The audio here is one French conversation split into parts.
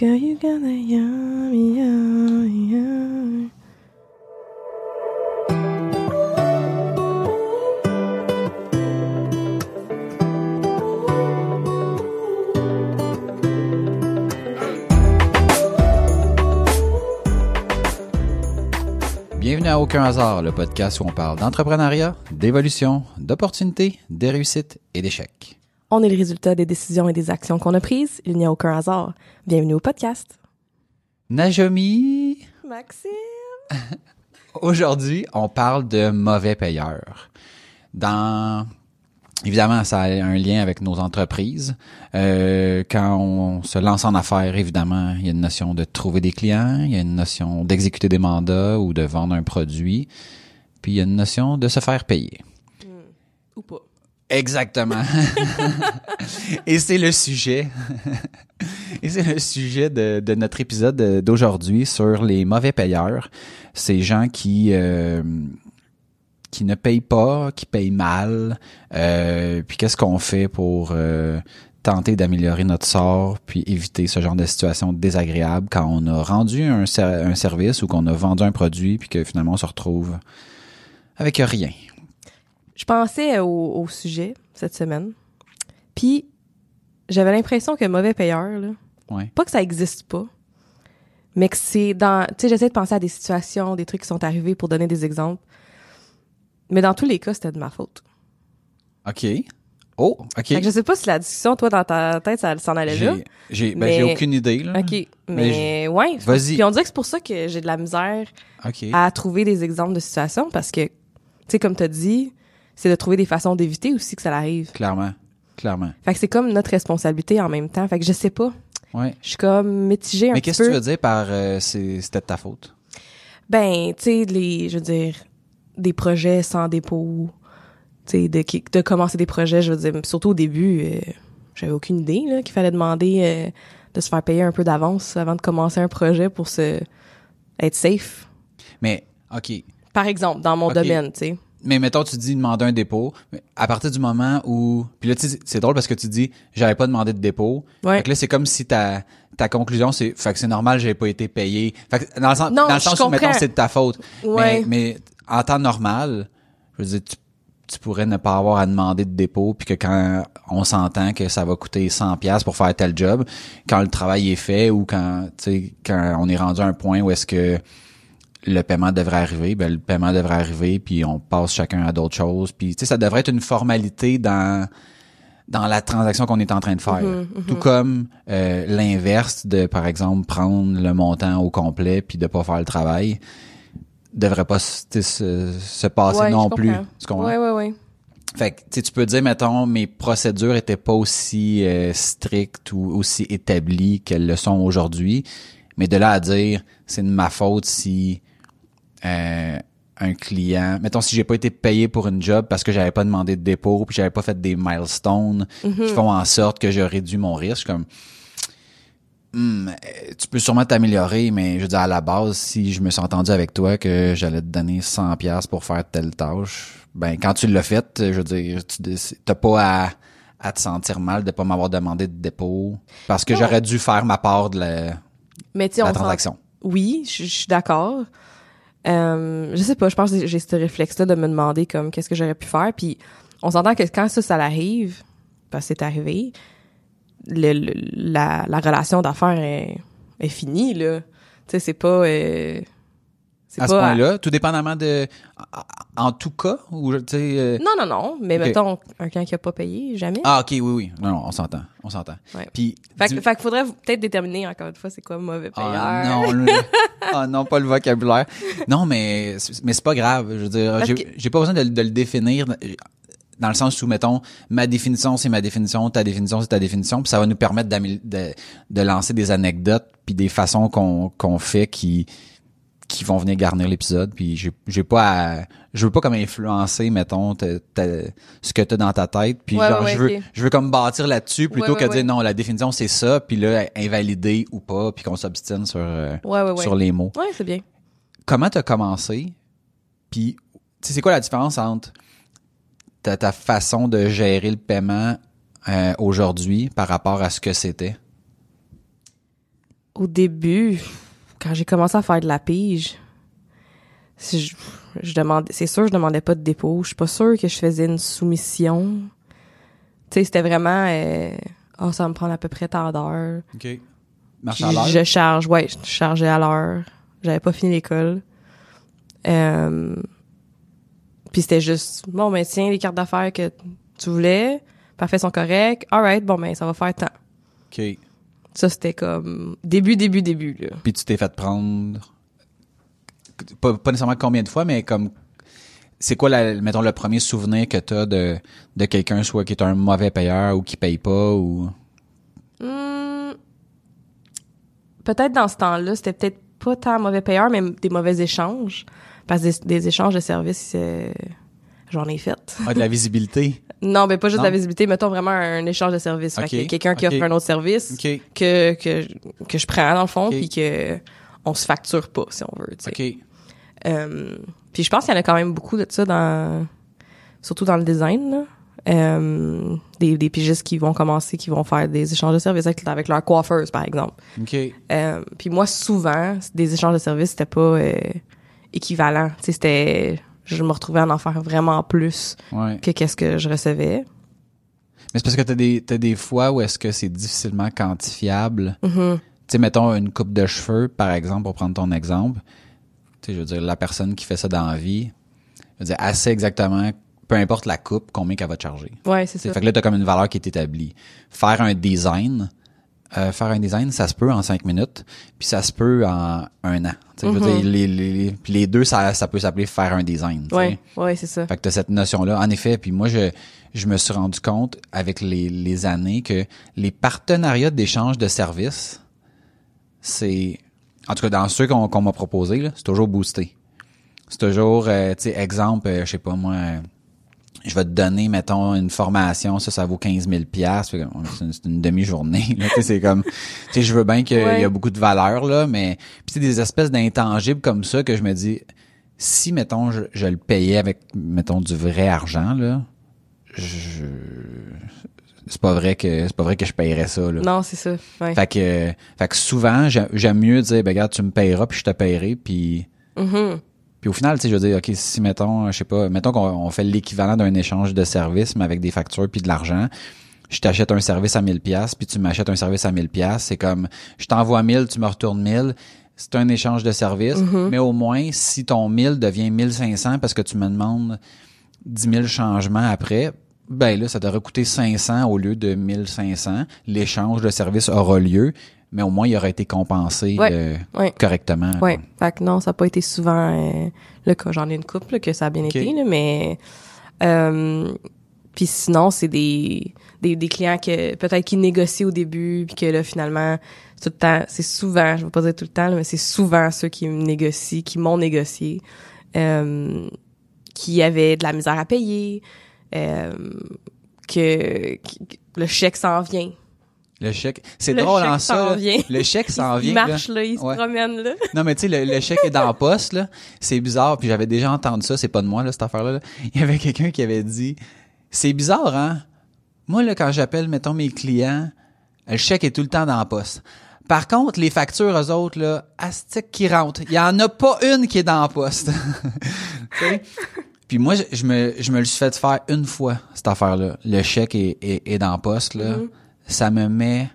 Bienvenue à Aucun hasard, le podcast où on parle d'entrepreneuriat, d'évolution, d'opportunités, de réussites et d'échecs. On est le résultat des décisions et des actions qu'on a prises. Il n'y a aucun hasard. Bienvenue au podcast. Najomi, Maxime. aujourd'hui, on parle de mauvais payeurs. Dans Évidemment, ça a un lien avec nos entreprises. Euh, quand on se lance en affaires, évidemment, il y a une notion de trouver des clients, il y a une notion d'exécuter des mandats ou de vendre un produit, puis il y a une notion de se faire payer. Ou pas. Exactement. Et c'est le sujet. Et c'est le sujet de, de notre épisode d'aujourd'hui sur les mauvais payeurs. Ces gens qui euh, qui ne payent pas, qui payent mal. Euh, puis qu'est-ce qu'on fait pour euh, tenter d'améliorer notre sort, puis éviter ce genre de situation désagréable quand on a rendu un, un service ou qu'on a vendu un produit, puis que finalement on se retrouve avec rien. Je pensais au, au sujet cette semaine. Puis, j'avais l'impression que mauvais payeur, là, Ouais. pas que ça existe pas, mais que c'est dans... Tu sais, j'essaie de penser à des situations, des trucs qui sont arrivés pour donner des exemples. Mais dans tous les cas, c'était de ma faute. OK. Oh, OK. Fait que je sais pas si la discussion, toi, dans ta tête, ça s'en allait là. J'ai, ben, Mais- j'ai aucune idée, là. OK. Mais, ouais. Vas-y. Puis on dirait que c'est pour ça que j'ai de la misère à trouver des exemples de situations parce que, tu sais, comme tu as dit, c'est de trouver des façons d'éviter aussi que ça arrive. Clairement. Clairement. Fait que c'est comme notre responsabilité en même temps. Fait que je sais pas. Ouais. Je suis comme mitigée un Mais petit qu'est-ce que peu. tu veux dire par euh, c'est, c'était de ta faute? Ben, tu sais, les, je veux dire, des projets sans dépôt, tu sais, de, de commencer des projets, je veux dire, surtout au début, euh, j'avais aucune idée, là, qu'il fallait demander euh, de se faire payer un peu d'avance avant de commencer un projet pour se, être safe. Mais, OK. Par exemple, dans mon domaine, tu sais. Mais mettons, tu dis demander un dépôt. mais À partir du moment où. Puis là, tu sais, c'est drôle parce que tu dis j'avais pas demandé de dépôt. Ouais. Fait que là, c'est comme si ta, ta conclusion, c'est. Fait que c'est normal, j'avais pas été payé. Fait que dans le sens, Non, dans le sens où, mettons, c'est de ta faute. Ouais. Mais, mais en temps normal, je veux dire, tu, tu pourrais ne pas avoir à demander de dépôt, puis que quand on s'entend que ça va coûter 100 pièces pour faire tel job, quand le travail est fait ou quand, tu sais, quand on est rendu à un point où est-ce que le paiement devrait arriver, ben le paiement devrait arriver, puis on passe chacun à d'autres choses, puis tu sais ça devrait être une formalité dans dans la transaction qu'on est en train de faire. Tout comme euh, l'inverse de par exemple prendre le montant au complet puis de pas faire le travail devrait pas se, se, se passer Ouais, non plus. Tu? Ouais, ouais, ouais. Fait que tu peux dire, mettons, mes procédures étaient pas aussi euh, strictes ou aussi établies qu'elles le sont aujourd'hui. Mais de là à dire, c'est de ma faute si euh, un client, mettons, si j'ai pas été payé pour une job parce que j'avais pas demandé de dépôt puis j'avais pas fait des milestones qui font en sorte que je réduis mon risque, comme Hmm, tu peux sûrement t'améliorer, mais je veux dire, à la base, si je me suis entendu avec toi que j'allais te donner 100 pièces pour faire telle tâche, ben, quand tu l'as fait, je veux dire, tu t'as pas à, à te sentir mal de pas m'avoir demandé de dépôt parce que j'aurais dû faire ma part de la, Mais sais, la transaction. Oui, je suis d'accord. Euh, je sais pas, je pense que j'ai ce réflexe-là de me demander comme qu'est-ce que j'aurais pu faire. Puis on s'entend que quand ça, ça l'arrive, parce que c'est arrivé, le, le- la, la relation d'affaires est, est finie, là. Tu sais, c'est pas... euh, À ce point-là, tout dépendamment de, en, tout cas, ou, tu sais, euh, Non, non, non. Mais Ok. mettons, un client qui a pas payé, jamais. ah, ok, oui, oui. Non, non, on s'entend, on s'entend. Ouais. Puis, fait, que- fait qu'il faudrait peut-être déterminer, encore une fois, c'est quoi mauvais payeur. Ah non, le- ah non, pas le vocabulaire. Non, mais mais c'est pas grave. Je veux dire, j'ai que- pas besoin de, de le définir dans le sens où mettons ma définition c'est ma définition, ta définition c'est ta définition, puis ça va nous permettre de, de lancer des anecdotes puis des façons qu'on qu'on fait qui qui vont venir garnir l'épisode puis j'ai j'ai pas à, je veux pas comme influencer mettons ce que tu as dans ta tête puis Ouais, genre ouais, je veux je veux comme bâtir là-dessus plutôt Ouais, que dire non la définition c'est ça puis là invalider ou pas puis qu'on s'obstine sur euh, sur les mots. Ouais, c'est bien. Comment t'as commencé puis tu sais c'est quoi la différence entre ta, ta façon de gérer le paiement euh, aujourd'hui par rapport à ce que c'était? Au début, quand j'ai commencé à faire de la pige, si je, je demandais, c'est sûr, je demandais pas de dépôt. Je suis pas sûre que je faisais une soumission. Tu sais, c'était vraiment, euh, oh, ça va me prendre à peu près tant d'heures. OK. Marche à l'heure? je charge, ouais, je chargeais à l'heure. J'avais pas fini l'école. Euh, puis c'était juste, bon, ben tiens, les cartes d'affaires que tu voulais, parfait, sont corrects. Alright, bon, ben ça va faire tant. OK. Ça, c'était comme début, début, début, là. Puis tu t'es fait prendre pas, pas nécessairement combien de fois, mais comme c'est quoi la, mettons le premier souvenir que t'as de de quelqu'un soit qui est un mauvais payeur ou qui paye pas ou? Hmm, peut-être dans ce temps-là, c'était peut-être pas tant mauvais payeur, mais des mauvais échanges. Parce que des, des échanges de services, euh, j'en ai fait. ah, de la visibilité? Non, mais pas juste de la visibilité, mettons vraiment un échange de services. Fait Ok, que quelqu'un qui offre un autre service OK. que, que, que je prends dans le fond, puis que on se facture pas, si on veut. tu sais. OK. Euh, puis je pense qu'il y en a quand même beaucoup de ça dans surtout dans le design là. Euh, des, des pigistes qui vont commencer qui vont faire des échanges de services avec, avec leur coiffeuse par exemple OK. euh, puis moi souvent des échanges de services c'était pas euh, équivalent tu sais c'était je me retrouvais à en faire vraiment plus Ouais. que qu'est-ce que je recevais Mais c'est parce que t'as des t'as des fois où est-ce que c'est difficilement quantifiable. Mhm. Tu sais mettons une coupe de cheveux par exemple pour prendre ton exemple. Tu sais je veux dire la personne qui fait ça dans la vie, je veux dire assez exactement peu importe la coupe combien qu'elle va te charger. ouais c'est ça Fait que là, t'as comme une valeur qui est établie. Faire un design, euh, faire un design, ça se peut en cinq minutes, puis ça se peut en un an. T'sais, Je veux Mhm. dire, les, les, les- puis les deux, ça, ça peut s'appeler faire un design. t'sais. ouais ouais c'est ça Fait que t'as cette notion-là. En effet, puis moi, je, je me suis rendu compte avec les, les années que les partenariats d'échange de services, c'est... En tout cas, dans ceux qu'on qu'on m'a proposé, là, c'est toujours boosté. C'est toujours, euh, tu sais, exemple, euh, je sais pas moi, je vais te donner, mettons, une formation, ça, ça vaut 15 000 piastres. Fait que, C'est une, demi-journée. c'est comme, tu sais, je veux bien qu'il Ouais. y a beaucoup de valeur, là, mais puis c'est des espèces d'intangibles comme ça que je me dis, si, mettons, je, je le payais avec, mettons, du vrai argent, là, je, c'est pas vrai que, c'est pas vrai que je payerais ça, là. non c'est ça ouais Fait que, fait que souvent, j'ai- j'aime mieux dire, ben, regarde, tu me payeras, puis je te payerai, puis, Mhm. Puis au final, tu sais, je veux dire, OK, si, mettons, je sais pas, mettons qu'on on fait l'équivalent d'un échange de services, mais avec des factures puis de l'argent, je t'achète un service à 1000 pièces puis tu m'achètes un service à 1000 pièces c'est comme, je t'envoie 1000, tu me retournes 1000, c'est un échange de services, mais au moins, si ton 1000 devient 1500 parce que tu me demandes 10 000 changements après, ben là, ça t'aurait coûté 500 au lieu de 1500. L'échange de service aura lieu, mais au moins, il aurait été compensé Ouais. euh, Ouais. correctement. Ouais. Fait que non, ça n'a pas été souvent euh, le cas. J'en ai une couple là, que ça a bien été, là, mais euh, puis sinon, c'est des, des des clients que peut-être qui négocient au début, puis que là finalement, tout le temps, c'est souvent, je vais pas dire tout le temps, là, mais c'est souvent ceux qui me négocient, qui m'ont négocié, euh, qui avaient de la misère à payer, euh, que, que le chèque s'en vient. Le chèque, c'est Le drôle chèque en ça. là. vient. Le chèque s'en il vient. marche là, il se Ouais. promène là. Non, mais tu sais, le, le chèque est dans la poste, là. C'est bizarre, puis j'avais déjà entendu ça, c'est pas de moi, là, cette affaire-là. là. Il y avait quelqu'un qui avait dit, c'est bizarre, hein? Moi, là, quand j'appelle, mettons, mes clients, le chèque est tout le temps dans la poste. Par contre, les factures, eux autres, là, astic qui rentrent. Il y en a pas une qui est dans la poste. Puis moi, je, je me, je me le suis fait faire une fois, cette affaire-là. Le chèque est, est, est dans la poste, là. Mm-hmm. Ça me met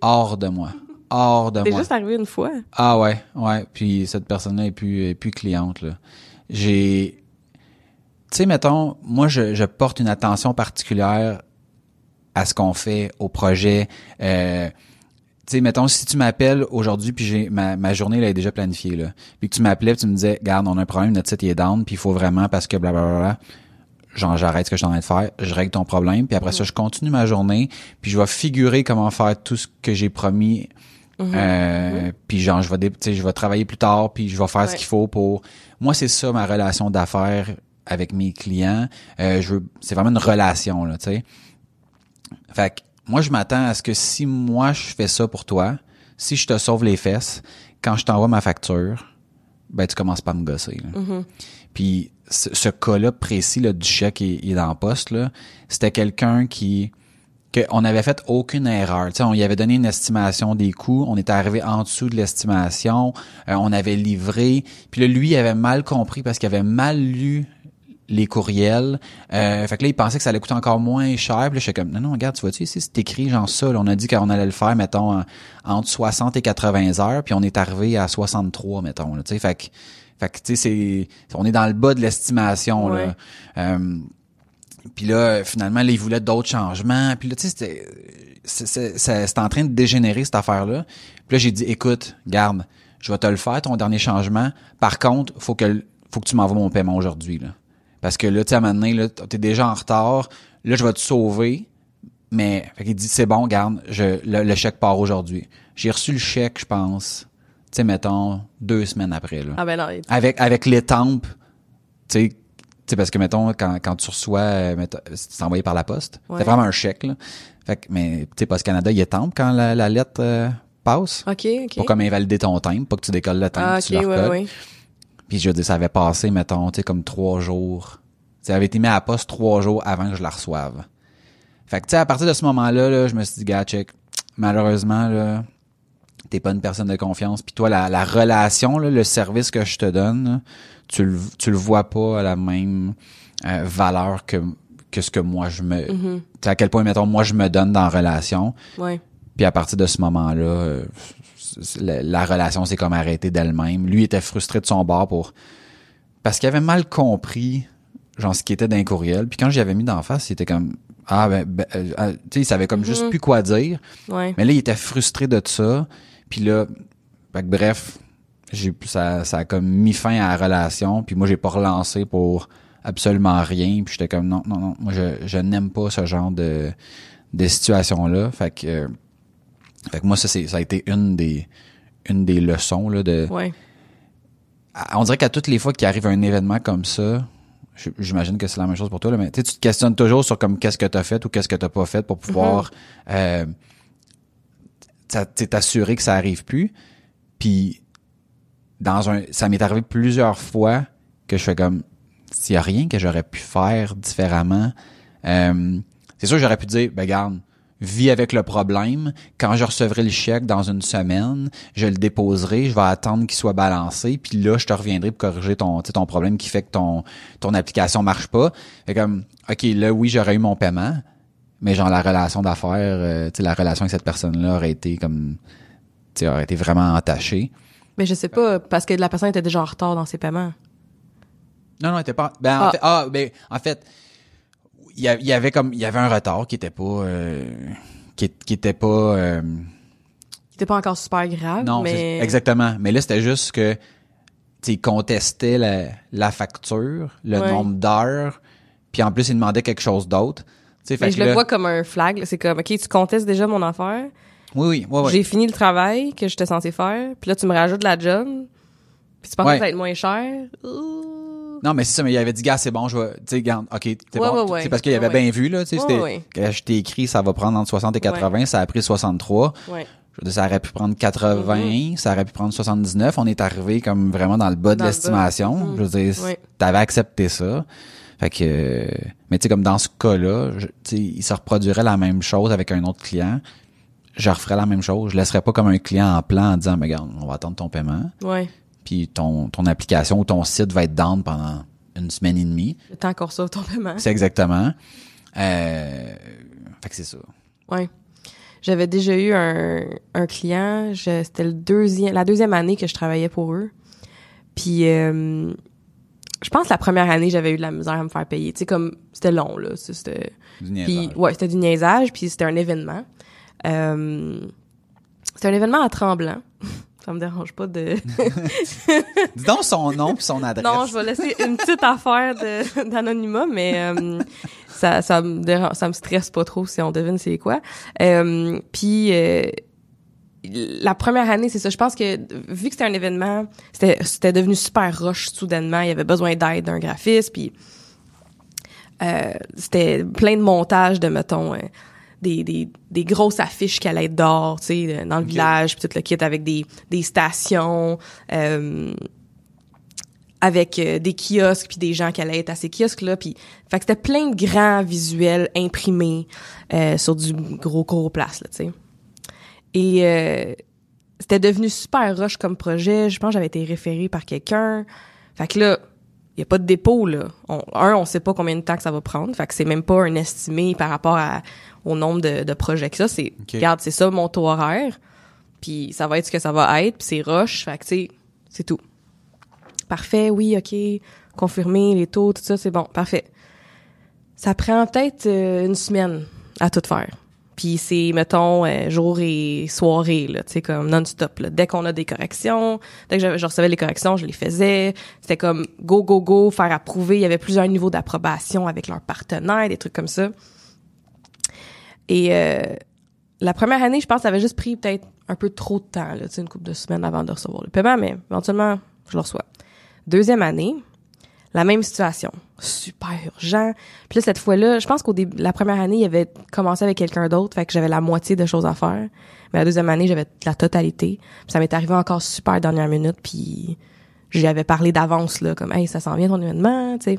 hors de moi. Hors de C'est moi. juste arrivé une fois. Ah ouais, ouais. Puis cette personne-là est plus, est plus cliente. là. J'ai, tu sais, mettons, moi je, je porte une attention particulière à ce qu'on fait au projet. Euh, tu sais, mettons, si tu m'appelles aujourd'hui, puis j'ai ma, ma journée là, est déjà planifiée, là, puis que tu m'appelais, puis tu me disais, garde, on a un problème, notre site il est down, puis il faut vraiment parce que blablabla. Genre, j'arrête ce que je suis en train de faire, je règle ton problème, puis après ça, je continue ma journée, puis je vais figurer comment faire tout ce que j'ai promis euh, Puis genre, je vais, dé- tu sais, je vais travailler plus tard, puis je vais faire ce qu'il faut pour. Moi, c'est ça ma relation d'affaires avec mes clients. Euh, je veux, c'est vraiment une relation là, tu sais. Fait que moi, je m'attends à ce que si moi je fais ça pour toi, si je te sauve les fesses, quand je t'envoie ma facture, ben tu commences pas à me gosser. là. Puis ce, ce cas-là précis là, du chèque il est le poste c'était quelqu'un qui qu'on avait fait aucune erreur. Tu sais, on y avait donné une estimation des coûts, on était arrivé en dessous de l'estimation, euh, on avait livré, puis là, lui, il avait mal compris parce qu'il avait mal lu les courriels. Euh, fait que là, il pensait que ça allait coûter encore moins cher. Puis là, je suis comme, non, non, regarde, tu vois-tu, ici, c'est écrit genre ça. On a dit qu'on allait le faire, mettons, en- entre 60 et 80 heures, puis on est arrivé à 63, mettons. Là, fait que, fait que, tu sais, c'est, on est dans le bas de l'estimation. Ouais. là. Euh, puis là, finalement, là, il voulait d'autres changements. Puis là, tu sais, c'était, en train de dégénérer, cette affaire-là. Puis là, j'ai dit, écoute, garde, je vais te le faire, ton dernier changement. Par contre, faut que, faut que tu m'envoies mon paiement aujourd'hui, là. Parce que là, tu sais, à un moment donné, là, t'es déjà en retard. Là, je vais te sauver. Mais, fait qu'il dit, c'est bon, garde, je, le, le chèque part aujourd'hui. J'ai reçu le chèque, je pense, tu sais, mettons, deux semaines après, là Ah ben non, avec avec l'étampe, tu sais, parce que mettons quand, quand tu reçois euh, mettons, c'est envoyé par la poste, Ouais. c'est vraiment un chèque là. Fait que mais tu sais Canada, il étampe quand la, la lettre euh, passe OK, OK. pour comme invalider ton timbre, pas que tu décolles le timbre, ah, tu OK, le ouais, ouais. Puis je veux dire ça avait passé mettons, tu sais comme trois jours. Ça avait été mis à la poste trois jours avant que je la reçoive. Fait que tu sais à partir de ce moment-là là, je me suis dit gars, check, malheureusement là t'es pas une personne de confiance puis toi la, la relation là, le service que je te donne là, tu le tu le vois pas à la même euh, valeur que que ce que moi je me tu sais à quel point mettons moi je me donne dans la relation Ouais. puis à partir de ce moment-là euh, la, la relation s'est comme arrêtée d'elle-même lui était frustré de son bord pour parce qu'il avait mal compris genre ce qui était d'un courriel puis quand j'y avais mis d'en face c'était comme ah ben, ben, euh, euh, tu sais il savait comme juste Mhm. plus quoi dire Ouais. mais là, il était frustré de ça. Puis là, fait que bref, j'ai ça, ça a comme mis fin à la relation. Puis moi, j'ai pas relancé pour absolument rien. Puis j'étais comme non, non, non. Moi, je, je n'aime pas ce genre de, de situation-là. Fait que, euh, fait que moi, ça, c'est, ça a été une des, une des leçons là, de. Ouais. à- On dirait qu'à toutes les fois qu'il arrive un événement comme ça, j'imagine que c'est la même chose pour toi, là, mais tu sais, tu te questionnes toujours sur comme qu'est-ce que tu as fait ou qu'est-ce que tu pas fait pour pouvoir euh, t'sais, t'assurer que ça arrive plus. Puis dans un ça m'est arrivé plusieurs fois que je fais comme s'il y a rien que j'aurais pu faire différemment. Euh, c'est sûr j'aurais pu dire ben garde vis avec le problème. Quand je recevrai le chèque dans une semaine, je le déposerai, je vais attendre qu'il soit balancé, puis là, je te reviendrai pour corriger ton, ton problème qui fait que ton, ton application marche pas. Fait comme, OK, là, oui, j'aurais eu mon paiement, mais genre la relation d'affaires, euh, tu sais, la relation avec cette personne-là aurait été comme, tu sais, aurait été vraiment entachée. Mais je sais pas, parce que la personne était déjà en retard dans ses paiements. Non, non, elle était pas. Ben, en Ah. fait, ah, ben, en fait, il y, avait comme, il y avait un retard qui était pas, euh, qui, qui était pas. euh, C'était pas encore super grave, non, mais... exactement. Mais là, c'était juste que, tu sais, il contestait la, la facture, le Ouais. nombre d'heures, puis en plus, il demandait quelque chose d'autre. Fait Mais je le là- vois comme un flag. C'est comme, OK, tu contestes déjà mon affaire. Oui, oui, ouais. J'ai fini le travail que j'étais censé faire. Puis là, tu me rajoutes la job. Puis tu penses Ouais. que ça va être moins cher. Ouh. Non, mais c'est ça, mais il avait dit, gars, c'est bon, je vais, tu sais, garde, ok, c'est Ouais, bon. ouais. C'est parce qu'il avait bien vu, là, tu sais, Ouais, c'était, ouais. quand je t'ai écrit, ça va prendre entre 60 et 80, ça a pris 63. Ouais. Je veux dire, ça aurait pu prendre 80, ça aurait pu prendre 79. On est arrivé comme vraiment dans le bas de le l'estimation. Je veux dire, t'avais accepté ça. Fait que, mais tu sais, comme dans ce cas-là, il se reproduirait la même chose avec un autre client. Je referais la même chose. Je laisserais pas comme un client en plan en disant, mais regarde, on va attendre ton paiement. Ouais. Puis ton, ton application ou ton site va être down pendant une semaine et demie. Le temps qu'on reçoive ton paiement. C'est exactement. Euh, fait que c'est ça. Ouais. J'avais déjà eu un, un client, c'était le deuxième, la deuxième année que je travaillais pour eux. Puis, euh, je pense la première année, j'avais eu de la misère à me faire payer. Tu sais, comme, c'était long, là. C'était, Du puis, niaisage. ouais, c'était du niaisage, puis c'était un événement. Euh, c'était un événement à Tremblant. Ça me dérange pas de... Dis donc son nom puis son adresse. non, je vais laisser une petite affaire de- d'anonymat, mais euh, ça, ça me dérange, ça me stresse pas trop si on devine c'est quoi. Euh, puis euh, la première année, c'est ça. Je pense que vu que c'était un événement, c'était c'était devenu super rush soudainement. Il y avait besoin d'aide d'un graphiste, puis euh, c'était plein de montages de mettons. euh, des, des, des grosses affiches qui allaient être dehors, tu sais, dans le village, puis tout le kit avec des, des stations, euh, avec euh, des kiosques puis des gens qui allaient être à ces kiosques là puis fait que c'était plein de grands visuels imprimés euh, sur du gros gros place là tu sais et euh, c'était devenu super rush comme projet. Je pense que j'avais été référée par quelqu'un. Fait que là il y a pas de dépôt là. On, un on sait pas combien de temps que ça va prendre. Fait que c'est même pas un estimé par rapport à, au nombre de, de projets que ça. C'est regarde c'est ça mon taux horaire. Puis ça va être ce que ça va être. Puis c'est rush. Fait que tu c'est tout. Parfait, oui, OK, confirmé, les taux, tout ça, c'est bon, parfait. Ça prend peut-être euh, une semaine à tout faire. Puis c'est, mettons, euh, jour et soirée, là, tu sais, comme non-stop, là. Dès qu'on a des corrections, dès que je, je recevais les corrections, je les faisais. C'était comme go, go, go, faire approuver. Il y avait plusieurs niveaux d'approbation avec leurs partenaires, des trucs comme ça. Et euh, la première année, je pense, ça avait juste pris peut-être un peu trop de temps, là, tu sais, une couple de semaines avant de recevoir le paiement, mais éventuellement, je le reçois. Deuxième année, la même situation, super urgent. Puis là, cette fois-là, je pense qu'au début, la première année, il avait commencé avec quelqu'un d'autre, fait que j'avais la moitié de choses à faire. Mais la deuxième année, j'avais la totalité. Puis ça m'est arrivé encore super dernière minute, puis j'y avais parlé d'avance, là, comme, hey, ça s'en vient ton événement, tu sais.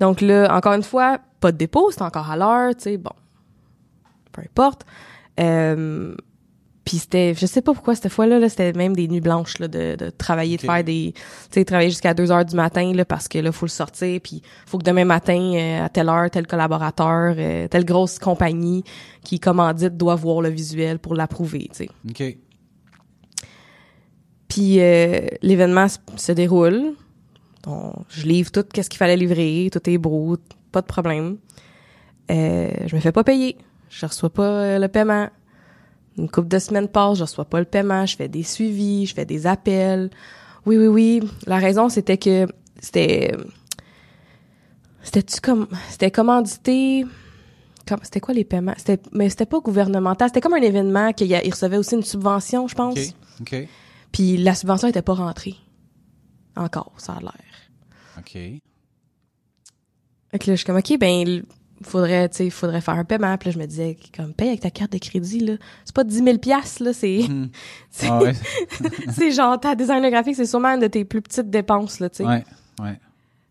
Donc là, encore une fois, pas de dépôt, c'est encore à l'heure, tu sais, bon. Peu importe. Euh, puis c'était, je sais pas pourquoi cette fois-là, là, c'était même des nuits blanches là, de, de travailler, de faire des, tu sais, travailler jusqu'à 2 heures du matin là, parce que là, faut le sortir, puis faut que demain matin euh, à telle heure, tel collaborateur, euh, telle grosse compagnie qui commandite doit voir le visuel pour l'approuver, tu sais. OK. Puis euh, l'événement se, déroule. On- je livre tout qu'est-ce qu'il fallait livrer, tout est beau, pas de problème. Euh, je me fais pas payer. Je reçois pas le paiement. Une couple de semaines passent, je reçois pas le paiement, je fais des suivis, je fais des appels. Oui, oui, oui. La raison, c'était que c'était... C'était-tu comme... C'était commandité... Comme, c'était quoi les paiements? C'était, mais c'était pas gouvernemental. C'était comme un événement qu'il y a- il recevait aussi une subvention, je pense. OK. OK. Puis la subvention était pas rentrée. Encore, ça a l'air. OK. Fait que là, je suis comme, OK, ben, faudrait, tu sais, faudrait faire un paiement. Puis là, je me disais, comme, paye avec ta carte de crédit, là. C'est pas 10 000 piastres, là, c'est, Hmm. c'est, Ah ouais. genre, ta designer graphique, c'est sûrement une de tes plus petites dépenses, là, tu sais. ouais. Ouais.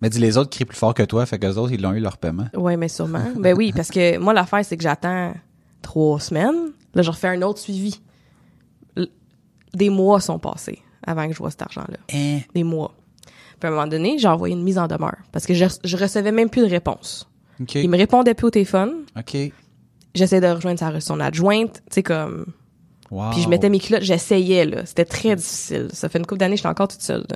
Mais dis, les autres crient plus fort que toi, fait que les autres, ils l'ont eu leur paiement. Ouais, mais sûrement. ben oui, parce que moi, l'affaire, c'est que j'attends trois semaines. Là, je refais un autre suivi. Des mois sont passés avant que je vois cet argent-là. Hein? Des mois. Puis à un moment donné, j'ai envoyé une mise en demeure parce que je, je recevais même plus de réponse. Il me répondait plus au téléphone. OK. J'essayais de rejoindre sa, son adjointe, tu sais, comme... Wow. Puis je mettais mes culottes, j'essayais, là. C'était très difficile. Ça fait une couple d'années, j'étais encore toute seule, là.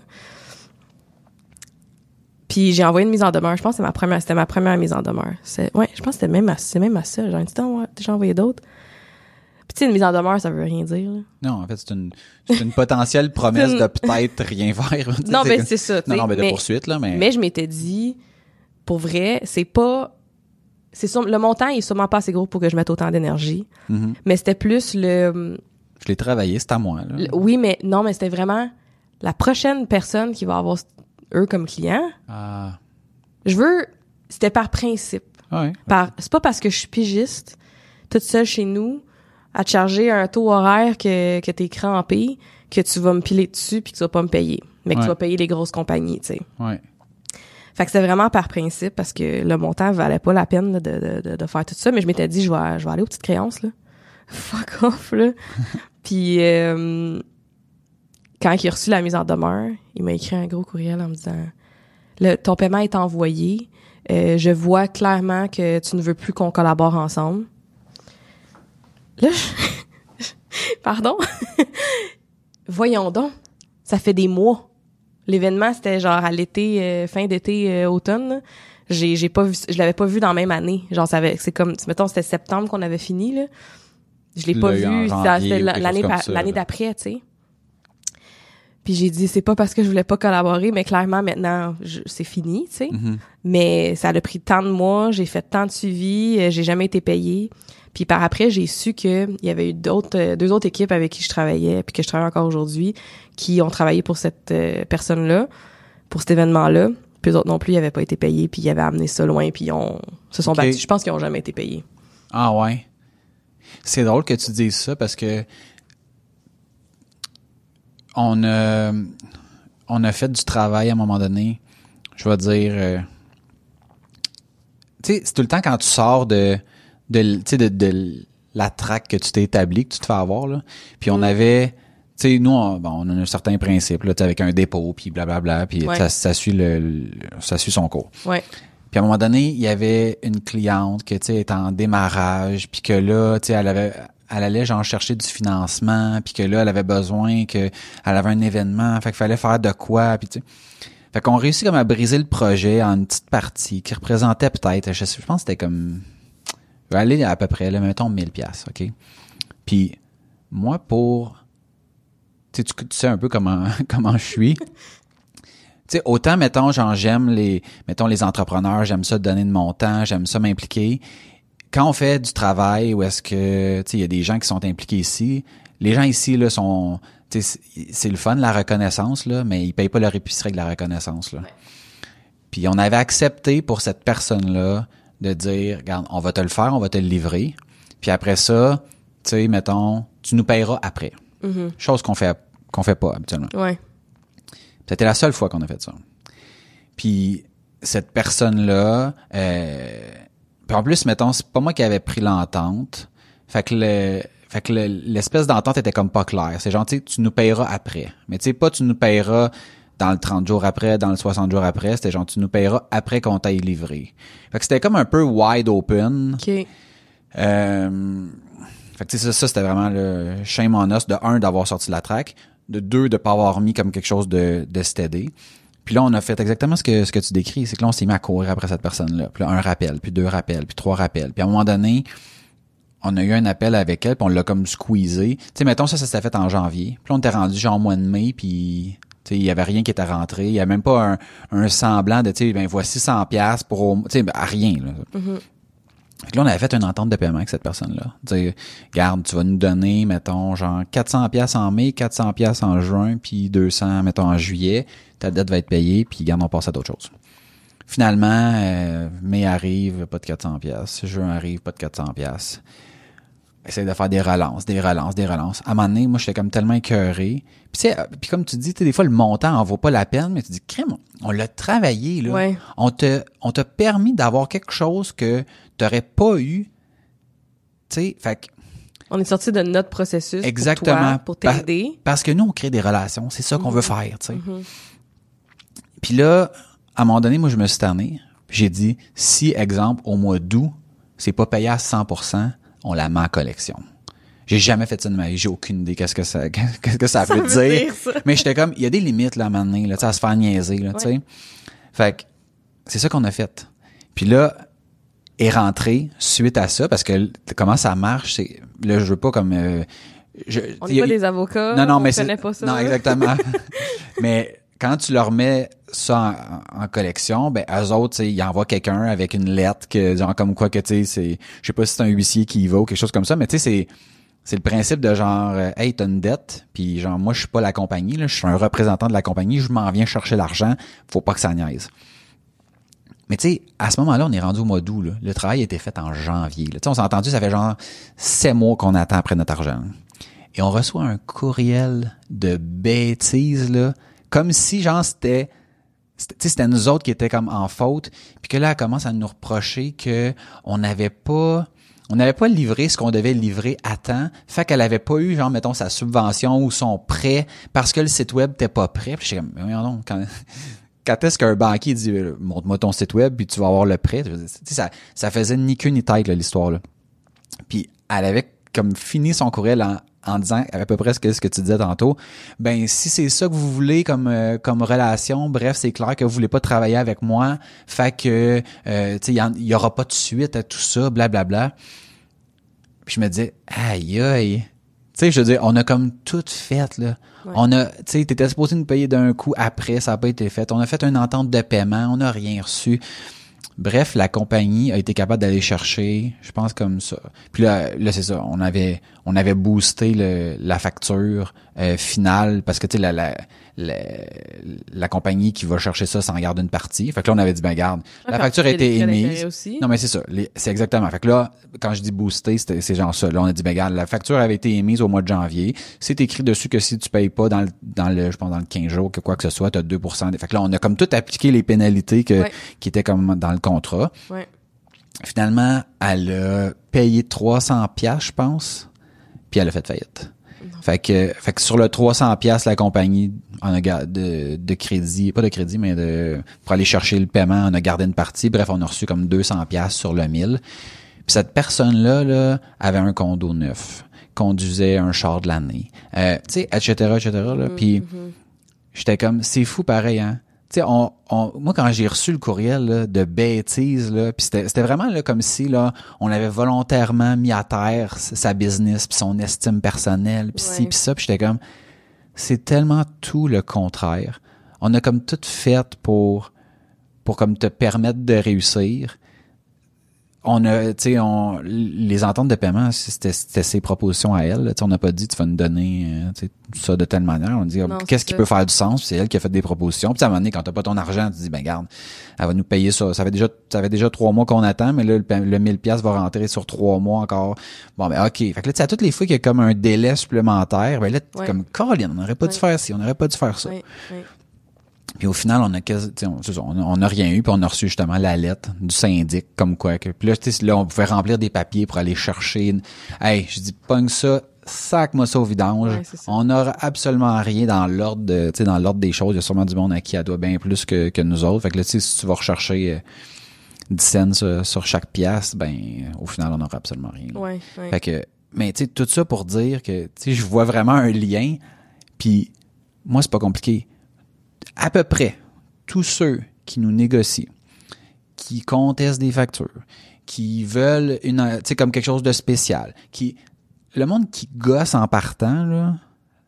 Puis j'ai envoyé une mise en demeure. Je pense que c'est ma première, c'était ma première mise en demeure. C'est, ouais, je pense que c'était même ma, c'est même ma seule. J'en ai dit, ouais, j'ai envoyé d'autres. Puis tu sais, une mise en demeure, ça veut rien dire, là. Non, en fait, c'est une, c'est une potentielle promesse une- de peut-être rien faire. Non, mais c'est ça, Non, mais de mais, poursuite, là, mais. mais je m'étais dit, pour vrai, c'est pas, c'est sûr, le montant est sûrement pas assez gros pour que je mette autant d'énergie. Mhm. Mais c'était plus le, Je l'ai travaillé, c'est à moi, là. le- oui, mais non, mais c'était vraiment la prochaine personne qui va avoir eux comme client. Ah. Je veux, c'était par principe. Ouais. Par, c'est pas parce que je suis pigiste, toute seule chez nous, à te charger un taux horaire que, que t'es crampé, que tu vas me piler dessus puis que tu vas pas me payer. Mais que Ouais. tu vas payer les grosses compagnies, tu sais. Ouais. Fait que c'est vraiment par principe parce que le montant valait pas la peine là, de, de, de, faire tout ça. Mais je m'étais dit, je vais, je vais aller aux petites créances, là. Fuck off, là. Puis, euh, quand il a reçu la mise en demeure, il m'a écrit un gros courriel en me disant, le, ton paiement est envoyé. Euh, je vois clairement que tu ne veux plus qu'on collabore ensemble. Là, je- pardon? Voyons donc. Ça fait des mois. L'événement, c'était genre à l'été, euh, fin d'été, euh, automne. J'ai, j'ai pas vu, je l'avais pas vu dans la même année. Genre, ça avait, c'est comme, mettons, c'était septembre qu'on avait fini, là. Je l'ai pas vu. C'était l'année, l'année d'après, tu sais. Puis j'ai dit, c'est pas parce que je voulais pas collaborer, mais clairement, maintenant, c'est fini, tu sais. Mhm. Mais ça a pris tant de mois, j'ai fait tant de suivi, euh, j'ai jamais été payée. Puis par après, j'ai su que il y avait eu d'autres euh, deux autres équipes avec qui je travaillais puis que je travaille encore aujourd'hui qui ont travaillé pour cette euh, personne-là, pour cet événement-là. Puis eux autres non plus, ils avaient pas été payés puis ils avaient amené ça loin puis ils ont se sont battus. Je pense qu'ils ont jamais été payés. Ah ouais. C'est drôle que tu dises ça parce que on a on a fait du travail à un moment donné. Je vais dire, euh, tu sais, c'est tout le temps quand tu sors de, de, tu sais, de, de la traque que tu t'es établi, que tu te fais avoir, là. Puis on avait, tu sais, nous, on, bon, on a un certain principe, là, tu sais, avec un dépôt, puis blablabla, puis Ouais. ça, ça suit le, le- ça suit son cours. Ouais. Puis à un moment donné, il y avait une cliente que, tu sais, était en démarrage, puis que là, tu sais, elle avait, elle allait genre chercher du financement, puis que là, elle avait besoin que, elle avait un événement, fait qu'il fallait faire de quoi, puis tu sais. Fait qu'on réussit comme à briser le projet en une petite partie qui représentait peut-être, je, sais- je pense que c'était comme, vais aller à peu près, là, mettons 1000 pièces, OK? Puis moi, pour, tu sais, tu sais un peu comment, comment je suis. Tu sais, autant, mettons, genre, j'aime les, mettons, les entrepreneurs, j'aime ça donner de mon temps, j'aime ça m'impliquer. Quand on fait du travail où est-ce que, tu sais, il y a des gens qui sont impliqués ici, les gens ici, là, sont, tu sais, c'est- c'est le fun, la reconnaissance, là, mais ils payent pas leur épicerie avec la reconnaissance, là. Puis on avait accepté pour cette personne-là de dire, regarde, on va te le faire, on va te le livrer. Puis après ça, tu sais, mettons, tu nous payeras après. Mhm. Chose qu'on fait, qu'on fait pas habituellement. Ouais. C'était la seule fois qu'on a fait ça. Puis cette personne-là, euh, puis en plus, mettons, c'est pas moi qui avais pris l'entente. Fait que le, fait que le- l'espèce d'entente était comme pas claire. C'est gentil, tu nous payeras après. Mais tu sais, pas tu nous payeras dans le 30 jours après, dans le 60 jours après. C'était genre, tu nous payeras après qu'on t'aille livré. Fait que c'était comme un peu wide open. OK. Euh, fait que tu sais, ça, ça c'était vraiment le shame on us de un d'avoir sorti la track, de deux de pas avoir mis comme quelque chose de, de steady. Puis là, on a fait exactement ce que ce que tu décris, c'est que là, on s'est mis à courir après cette personne-là. Puis là, un rappel, puis deux rappels, puis trois rappels. Puis à un moment donné, on a eu un appel avec elle, puis on l'a comme squeezé. Tu sais, mettons, ça, ça s'est fait en janvier. Puis là, on était rendu genre au mois de mai, puis il y avait rien qui était rentré. Il y a même pas un, un semblant de, tu sais, ben voici 100 pièces pour, au- tu sais, ben, à rien, là. Fait que là, on avait fait une entente de paiement avec cette personne-là. Dire, garde, tu vas nous donner, mettons, genre 400 pièces en mai, 400 pièces en juin, puis 200, mettons, en juillet. Ta dette va être payée, puis garde, on passe à d'autres choses. Finalement, euh, mai arrive, pas de 400 pièces. Juin arrive, pas de 400 pièces. Essaye de faire des relances, des relances, des relances. À un moment donné, moi, j'étais comme tellement écœuré. Puis, tu sais, euh, puis comme tu dis, tu sais, des fois, le montant en vaut pas la peine, mais tu dis, crème, on l'a travaillé, là. Ouais. On te, on t'a permis d'avoir quelque chose que t'aurais pas eu. Tu sais, fait que, On est sorti de notre processus Exactement. pour, t'aider. parce que nous, on crée des relations. C'est ça qu'on veut faire, tu sais. Mhm. Puis là, à un moment donné, moi, je me suis tanné. J'ai dit, si, exemple, au mois d'août, c'est pas payé à 100%, on la met en collection. J'ai jamais fait ça de ma vie. J'ai aucune idée qu'est-ce que ça, qu'est-ce que ça, Ça veut, veut dire. dire ça. Mais j'étais comme, il y a des limites, là, à un moment donné, là, à se faire niaiser, là, tu sais. Fait que, c'est ça qu'on a fait. Puis là, est rentré suite à ça, parce que comment ça marche, c'est, là, je veux pas comme, euh, je, On n'est pas des avocats. non, non, on mais c'est. Non, exactement. mais quand tu leur mets ça en, en collection, ben, eux autres, ils envoient quelqu'un avec une lettre que, genre, comme quoi que, tu sais, c'est, je sais pas si c'est un huissier qui y va ou quelque chose comme ça, mais tu sais, c'est, c'est le principe de genre, euh, hey, t'as une dette, puis genre, moi, je suis pas la compagnie, là, je suis un représentant de la compagnie, je m'en viens chercher l'argent, faut pas que ça niaise. Mais tu sais, à ce moment-là, on est rendu au mois d'août. Le travail a été fait en janvier. là. On s'est entendu, ça fait genre sept mois qu'on attend après notre argent. Et on reçoit un courriel de bêtises, là, comme si, genre, c'était... c'était- nous autres qui étaient comme en faute, puis que là, elle commence à nous reprocher que on n'avait pas... On n'avait pas livré ce qu'on devait livrer à temps. Fait qu'elle avait pas eu, genre, mettons, sa subvention ou son prêt parce que le site web n'était pas prêt. Puis j'étais comme, mais donc, quand, quand est-ce qu'un banquier dit euh, montre-moi ton site web puis tu vas avoir le prêt? Ça ça faisait ni queue ni tête là, l'histoire là puis elle avait comme fini son courriel en, en disant à peu près ce que, ce que tu disais tantôt ben si c'est ça que vous voulez comme euh, comme relation bref c'est clair que vous voulez pas travailler avec moi fait que euh, tu sais il y aura pas de suite à tout ça blablabla puis je me disais aïe aïe tu sais, je veux dire, on a comme tout fait, là. Ouais. On a, tu sais, t'étais supposé nous payer d'un coup après, ça n'a pas été fait. On a fait une entente de paiement, on n'a rien reçu. Bref, la compagnie a été capable d'aller chercher, je pense comme ça. Puis là, là c'est ça, on avait on avait boosté le, la facture euh, finale parce que tu sais la, la, la, la compagnie qui va chercher ça s'en garde une partie. Fait que là on avait dit ben garde, la facture a été émise. aussi. Non mais c'est ça, c'est exactement. Fait que là quand je dis c'était c'est genre ça. Là on a dit ben garde, la facture avait été émise au mois de janvier. C'est écrit dessus que si tu payes pas dans le dans le je pense dans le 15 jours que quoi que ce soit, tu as 2 des- Fait que là on a comme tout appliqué les pénalités que Ouais. qui étaient comme dans le contrat. Ouais. Finalement, elle a payé 300 pièces, je pense, puis elle a fait faillite. Fait que, fait que sur le 300 pièces, la compagnie en a de, de crédit, pas de crédit, mais de pour aller chercher le paiement, on a gardé une partie. Bref, on a reçu comme 200 pièces sur le 1000. Puis cette personne-là là, avait un condo neuf, conduisait un char de l'année, euh, tu sais, etc., etc. Là, puis j'étais comme, c'est fou pareil, hein. Tu sais, on, on, moi quand j'ai reçu le courriel là, de bêtises là, puis c'était, vraiment là comme si là, on avait volontairement mis à terre sa business, puis son estime personnelle, puis ci, puis ça, puis j'étais comme, c'est tellement tout le contraire. On a comme tout fait pour, pour comme te permettre de réussir. On a, tu sais, on, les ententes de paiement, c'était, c'était ses propositions à elle. là. Tu sais, on n'a pas dit, tu vas nous donner euh, ça de telle manière. On dit, qu'est-ce qui peut faire du sens? C'est elle qui a fait des propositions. Puis à un moment donné, quand t'as pas ton argent, tu dis, ben garde, elle va nous payer ça. Ça fait déjà, ça fait déjà trois mois qu'on attend, mais là, le, le 1000 pièces va rentrer sur trois mois encore. Bon, ben ok. Fait que là, tu à toutes les fois qu'il y a comme un délai supplémentaire, ben là, Ouais. comme, Colin, on n'aurait pas dû faire ci, on n'aurait pas dû faire ça. Ouais. Puis au final, on a quasi, tu sais, on, on a- rien eu, puis on a reçu justement la lettre du syndic, comme quoi que. Puis là, tu sais, là, on pouvait remplir des papiers pour aller chercher. Une, hey, je dis, pogne ça, sac-moi ça au vidange. Ouais, on n'aura absolument rien dans l'ordre, de, tu sais, dans l'ordre des choses. Il y a sûrement du monde à qui elle doit bien plus que, que nous autres. Fait que là, tu sais, si tu vas rechercher euh, 10 cents sur, sur chaque pièce, ben, euh, au final, on n'aura absolument rien. Ouais. Ouais. Fait que, mais tu sais, tout ça pour dire que, tu sais, je vois vraiment un lien. Puis, moi, c'est pas compliqué. À peu près, tous ceux qui nous négocient, qui contestent des factures, qui veulent une, tu sais, comme quelque chose de spécial, qui, le monde qui gosse en partant, là,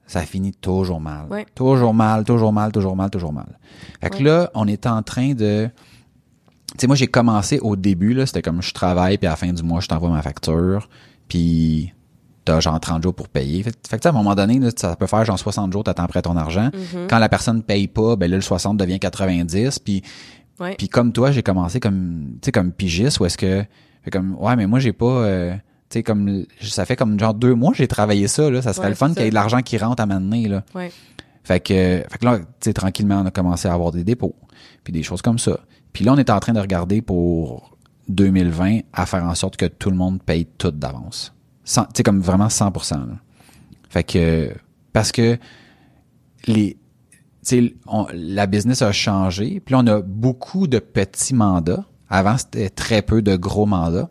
ça finit toujours mal. Ouais. Toujours mal, toujours mal, toujours mal, toujours mal. Fait que Ouais. là, on est en train de, tu sais, moi, j'ai commencé au début, là, c'était comme je travaille, puis à la fin du mois, je t'envoie ma facture, puis t'as genre 30 jours pour payer. Fait, fait que, tu sais, à un moment donné, là, ça peut faire genre 60 jours, t'attends prêt ton argent. Mhm. Quand la personne paye pas, ben là, le 60 devient 90, puis Ouais. puis comme toi, j'ai commencé comme, tu sais, comme pigiste, où est-ce que, fait comme, ouais, mais moi, j'ai pas, euh, tu sais, comme, ça fait comme genre deux mois que j'ai travaillé ça, là. Ça serait Ouais, le fun qu'il y ait de l'argent qui rentre à m'amener, là. Ouais. Fait que, fait que là, tu sais, tranquillement, on a commencé à avoir des dépôts, puis des choses comme ça. Puis là, on est en train de regarder pour 2020 à faire en sorte que tout le monde paye tout d'avance. Tu sais, comme vraiment 100%. là. Fait que, parce que les, tu sais, on- la business a changé, puis là, on a beaucoup de petits mandats. Avant, c'était très peu de gros mandats.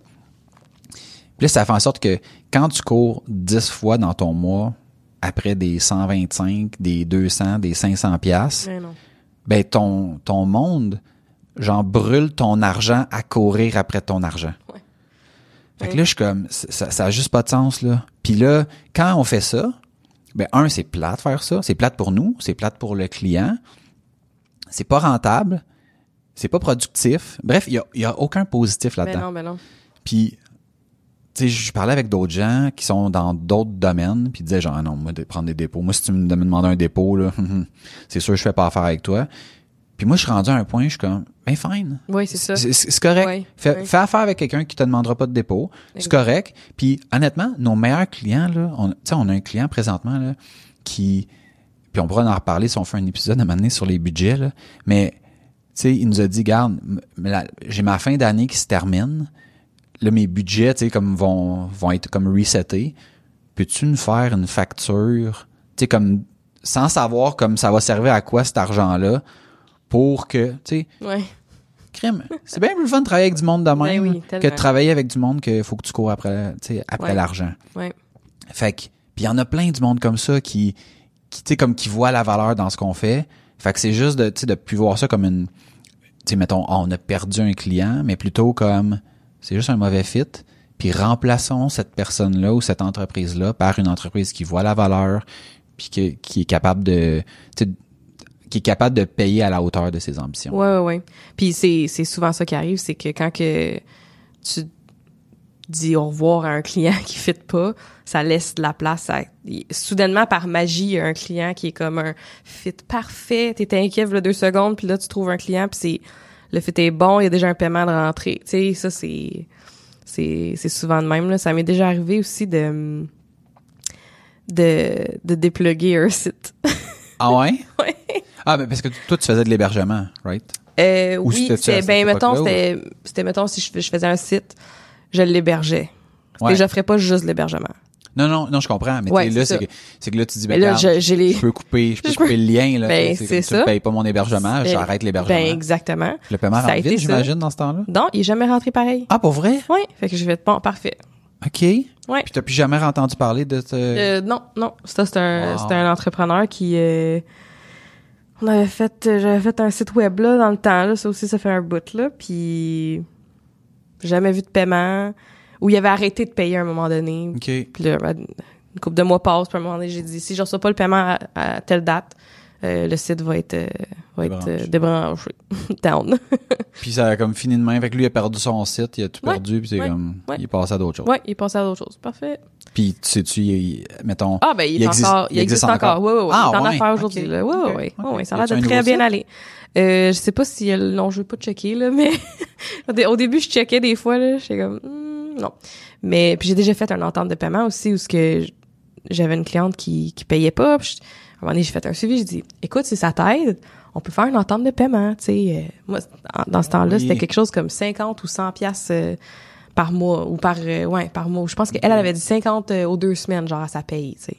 Puis là, ça fait en sorte que quand tu cours 10 fois dans ton mois, après des 125, des 200, des 500 piastres, Ouais, non. ben ton, ton monde, genre, brûle ton argent à courir après ton argent. Fait que là, je suis comme, ça, ça a juste pas de sens, là. Puis là, quand on fait ça, ben, un, c'est plate faire ça. C'est plate pour nous, c'est plate pour le client. C'est pas rentable. C'est pas productif. Bref, il y a, y a aucun positif Ben là-dedans. non, ben non. Puis, tu sais, je parlais avec d'autres gens qui sont dans d'autres domaines, puis ils disaient genre, ah non, moi, de prendre des dépôts. Moi, si tu me me demandes un dépôt, là, c'est sûr, je fais pas affaire avec toi. Puis moi, je suis rendu à un point, je suis comme, ben fine. Oui, c'est ça. C'est correct. Fais, fais affaire avec quelqu'un qui te demandera pas de dépôt. C'est correct. Puis honnêtement, nos meilleurs clients, là, on, tu sais, on a un client présentement là, qui. Puis on pourra en reparler si on fait un épisode à un moment donné sur les budgets, là. Mais tu sais, il nous a dit, garde, j'ai ma fin d'année qui se termine. Là, mes budgets, tu sais, comme vont, vont être comme resetés. Peux-tu nous faire une facture, tu sais, comme sans savoir comme ça va servir à quoi cet argent-là pour que, tu sais, Ouais. crime. C'est bien plus le fun de travailler avec du monde de même Ben oui, que de travailler avec du monde que faut que tu cours après, tu sais, après Ouais. l'argent. Ouais. Fait que, puis il y en a plein du monde comme ça qui, qui tu sais, comme qui voit la valeur dans ce qu'on fait. Fait que c'est juste de, tu sais, de plus voir ça comme une, tu sais, mettons, ah, on a perdu un client, mais plutôt comme, c'est juste un mauvais fit. Puis remplaçons cette personne-là ou cette entreprise-là par une entreprise qui voit la valeur, puis que- qui est capable de, tu sais, qui est capable de payer à la hauteur de ses ambitions. Ouais, ouais, ouais. Puis c'est, c'est souvent ça qui arrive, c'est que quand que tu dis au revoir à un client qui fit pas, ça laisse de la place à... Soudainement, par magie, il y a un client qui est comme un fit parfait, t'es inquiet là deux secondes, puis là, tu trouves un client, puis c'est... Le fit est bon, il y a déjà un paiement de rentrée. Tu sais, ça, c'est... C'est, c'est souvent de même, là. Ça m'est déjà arrivé aussi de... De, de dépluguer un site. Ah ouais? ouais. Ah, mais parce que toi, tu faisais de l'hébergement, right? Euh, Ou oui, c'était, ben, mettons, c'était, c'était, mettons, si je, je faisais un site, je l'hébergeais. Ouais. Et je ferais pas juste l'hébergement. Non, non, non, je comprends. Mais Ouais, tu là, c'est c'est que, c'est que là, tu dis, ben, là, je- les- je peux couper, je peux couper le lien, là. Ben, Tu c'est Tu ça. ne payes pas mon hébergement, j'arrête l'hébergement. Ben, exactement. le paiement rentre vite, j'imagine, dans ce temps-là? Non, il est jamais rentré pareil. Ah, pour vrai? Oui. Fait que je vais être bon, parfait. OK. Ouais. Puis t'as plus jamais entendu parler de ce... Euh, non, non. Ça, c'est un, Wow. c'était un entrepreneur qui, euh, on avait fait, euh, j'avais fait un site web, là, dans le temps, là. Ça aussi, ça fait un bout, là. Puis, jamais vu de paiement. Ou il avait arrêté de payer à un moment donné. OK. Puis là, une couple de mois passe, puis à un moment donné, j'ai dit, si je reçois pas le paiement à, à telle date, euh, le site va être, euh, va être euh, débranché. Down. Puis ça a comme fini de main. Fait que lui, il a perdu son site, il a tout Ouais, perdu, puis c'est ouais, comme... ouais. Il est passé à d'autres choses. ouais, il est passé à d'autres choses. Parfait. Puis, tu sais-tu, il- mettons... Ah, ben, il, Il est existe- encore, il, existe, encore. Oui, oui, oui. Ah, il est en ouais. affaires aujourd'hui. Oui, oui, oui. ça a l'air de très bien aller. Euh, je sais pas si elle, non, je veux pas checker, là, mais au dé- au début, je checkais des fois, là. J'étais comme, hmm, non. Mais, puis j'ai déjà fait un entente de paiement aussi où ce que j'avais une cliente qui, qui payait pas. Puis un moment donné, j'ai fait un suivi. J'ai dit, écoute, si ça t'aide, on peut faire une entente de paiement, tu sais. Euh, moi, dans ce temps-là, Oui. c'était quelque chose comme 50 ou 100 piastres euh, par mois ou par, euh, ouais, par mois. Je pense qu'elle, elle avait dit 50 euh, aux deux semaines, genre, à sa paye, tu sais.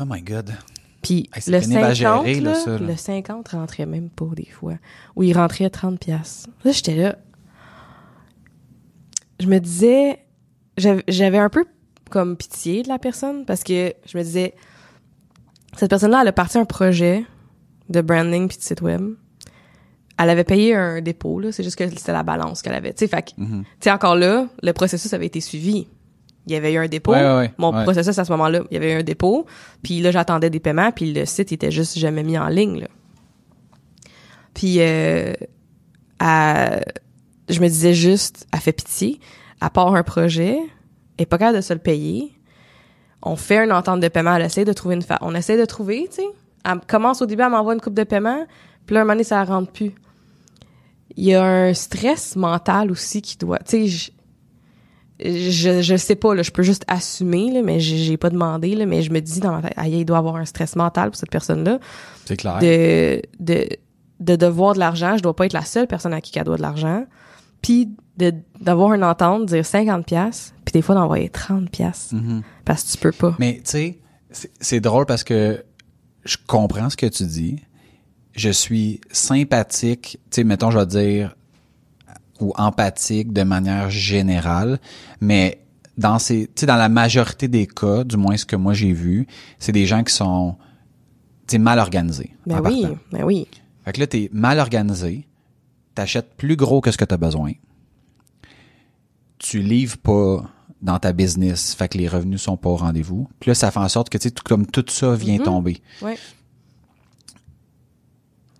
Oh my God. Puis Hey, le pénible à 50, gérer, là, ça, là. le 50 rentrait même pas des fois. Ou il rentrait à 30 pièces. Là, j'étais là. Je me disais, j'avais un peu comme pitié de la personne parce que je me disais, cette personne-là, elle a parti un projet de branding puis de site web. Elle avait payé un dépôt, là. C'est juste que c'était la balance qu'elle avait. Tu sais, fait que, tu sais, encore là, le processus avait été suivi. Il y avait eu un dépôt. Ouais, ouais, ouais. Mon processus à ce moment-là, il y avait eu un dépôt. Puis là, j'attendais des paiements. Puis le site était juste jamais mis en ligne. Là. Puis euh, à- je me disais juste, elle fait pitié. À part un projet, elle est pas capable de se le payer. On fait une entente de paiement. Elle essaie de trouver une fa On essaie de trouver, tu sais. Elle commence au début, elle m'envoie une coupe de paiement. Puis là, un moment donné, ça rentre plus. Il y a un stress mental aussi qui doit... Tu sais, je- je je sais pas là je peux juste assumer là mais j'ai pas demandé là mais je me dis dans ma tête aïe il doit avoir un stress mental pour cette personne là C'est clair. de de de devoir de l'argent je dois pas être la seule personne à qui elle doit de l'argent puis d'avoir une entente dire 50 pièces puis des fois d'envoyer 30 pièces Mhm. parce que tu peux pas Mais tu sais, c'est- c'est drôle parce que je comprends ce que tu dis. Je suis sympathique, tu sais, mettons, je vais dire, ou empathique de manière générale, mais dans ces, tu sais, dans la majorité des cas, du moins ce que moi j'ai vu, c'est des gens qui sont, tu sais, mal organisés. ben en oui partant. ben oui Fait que là, t'es mal organisé, t'achètes plus gros que ce que t'as besoin, tu livres pas dans ta business, fait que les revenus sont pas au rendez-vous. Puis là, ça fait en sorte que, tu sais, tout- comme tout ça vient tomber. ouais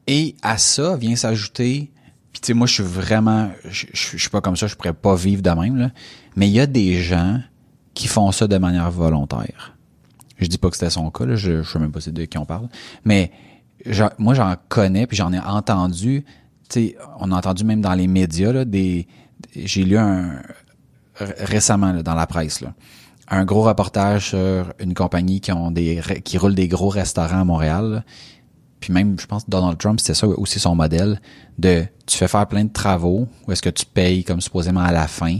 Et à ça vient s'ajouter, puis tu sais, moi, je suis vraiment, je, je, je suis pas comme ça, je pourrais pas vivre de même, là. Mais il y a des gens qui font ça de manière volontaire. Je dis pas que c'était son cas, là, je, je sais même pas de qui on parle. Mais moi, j'en connais, puis j'en ai entendu, tu sais, on a entendu même dans les médias, là, des, j'ai lu un, récemment, là, dans la presse, là, un gros reportage sur une compagnie qui ont des, qui roule des gros restaurants à Montréal. Puis même, je pense Donald Trump, c'était ça aussi son modèle de tu fais faire plein de travaux ou est-ce que tu payes comme supposément à la fin.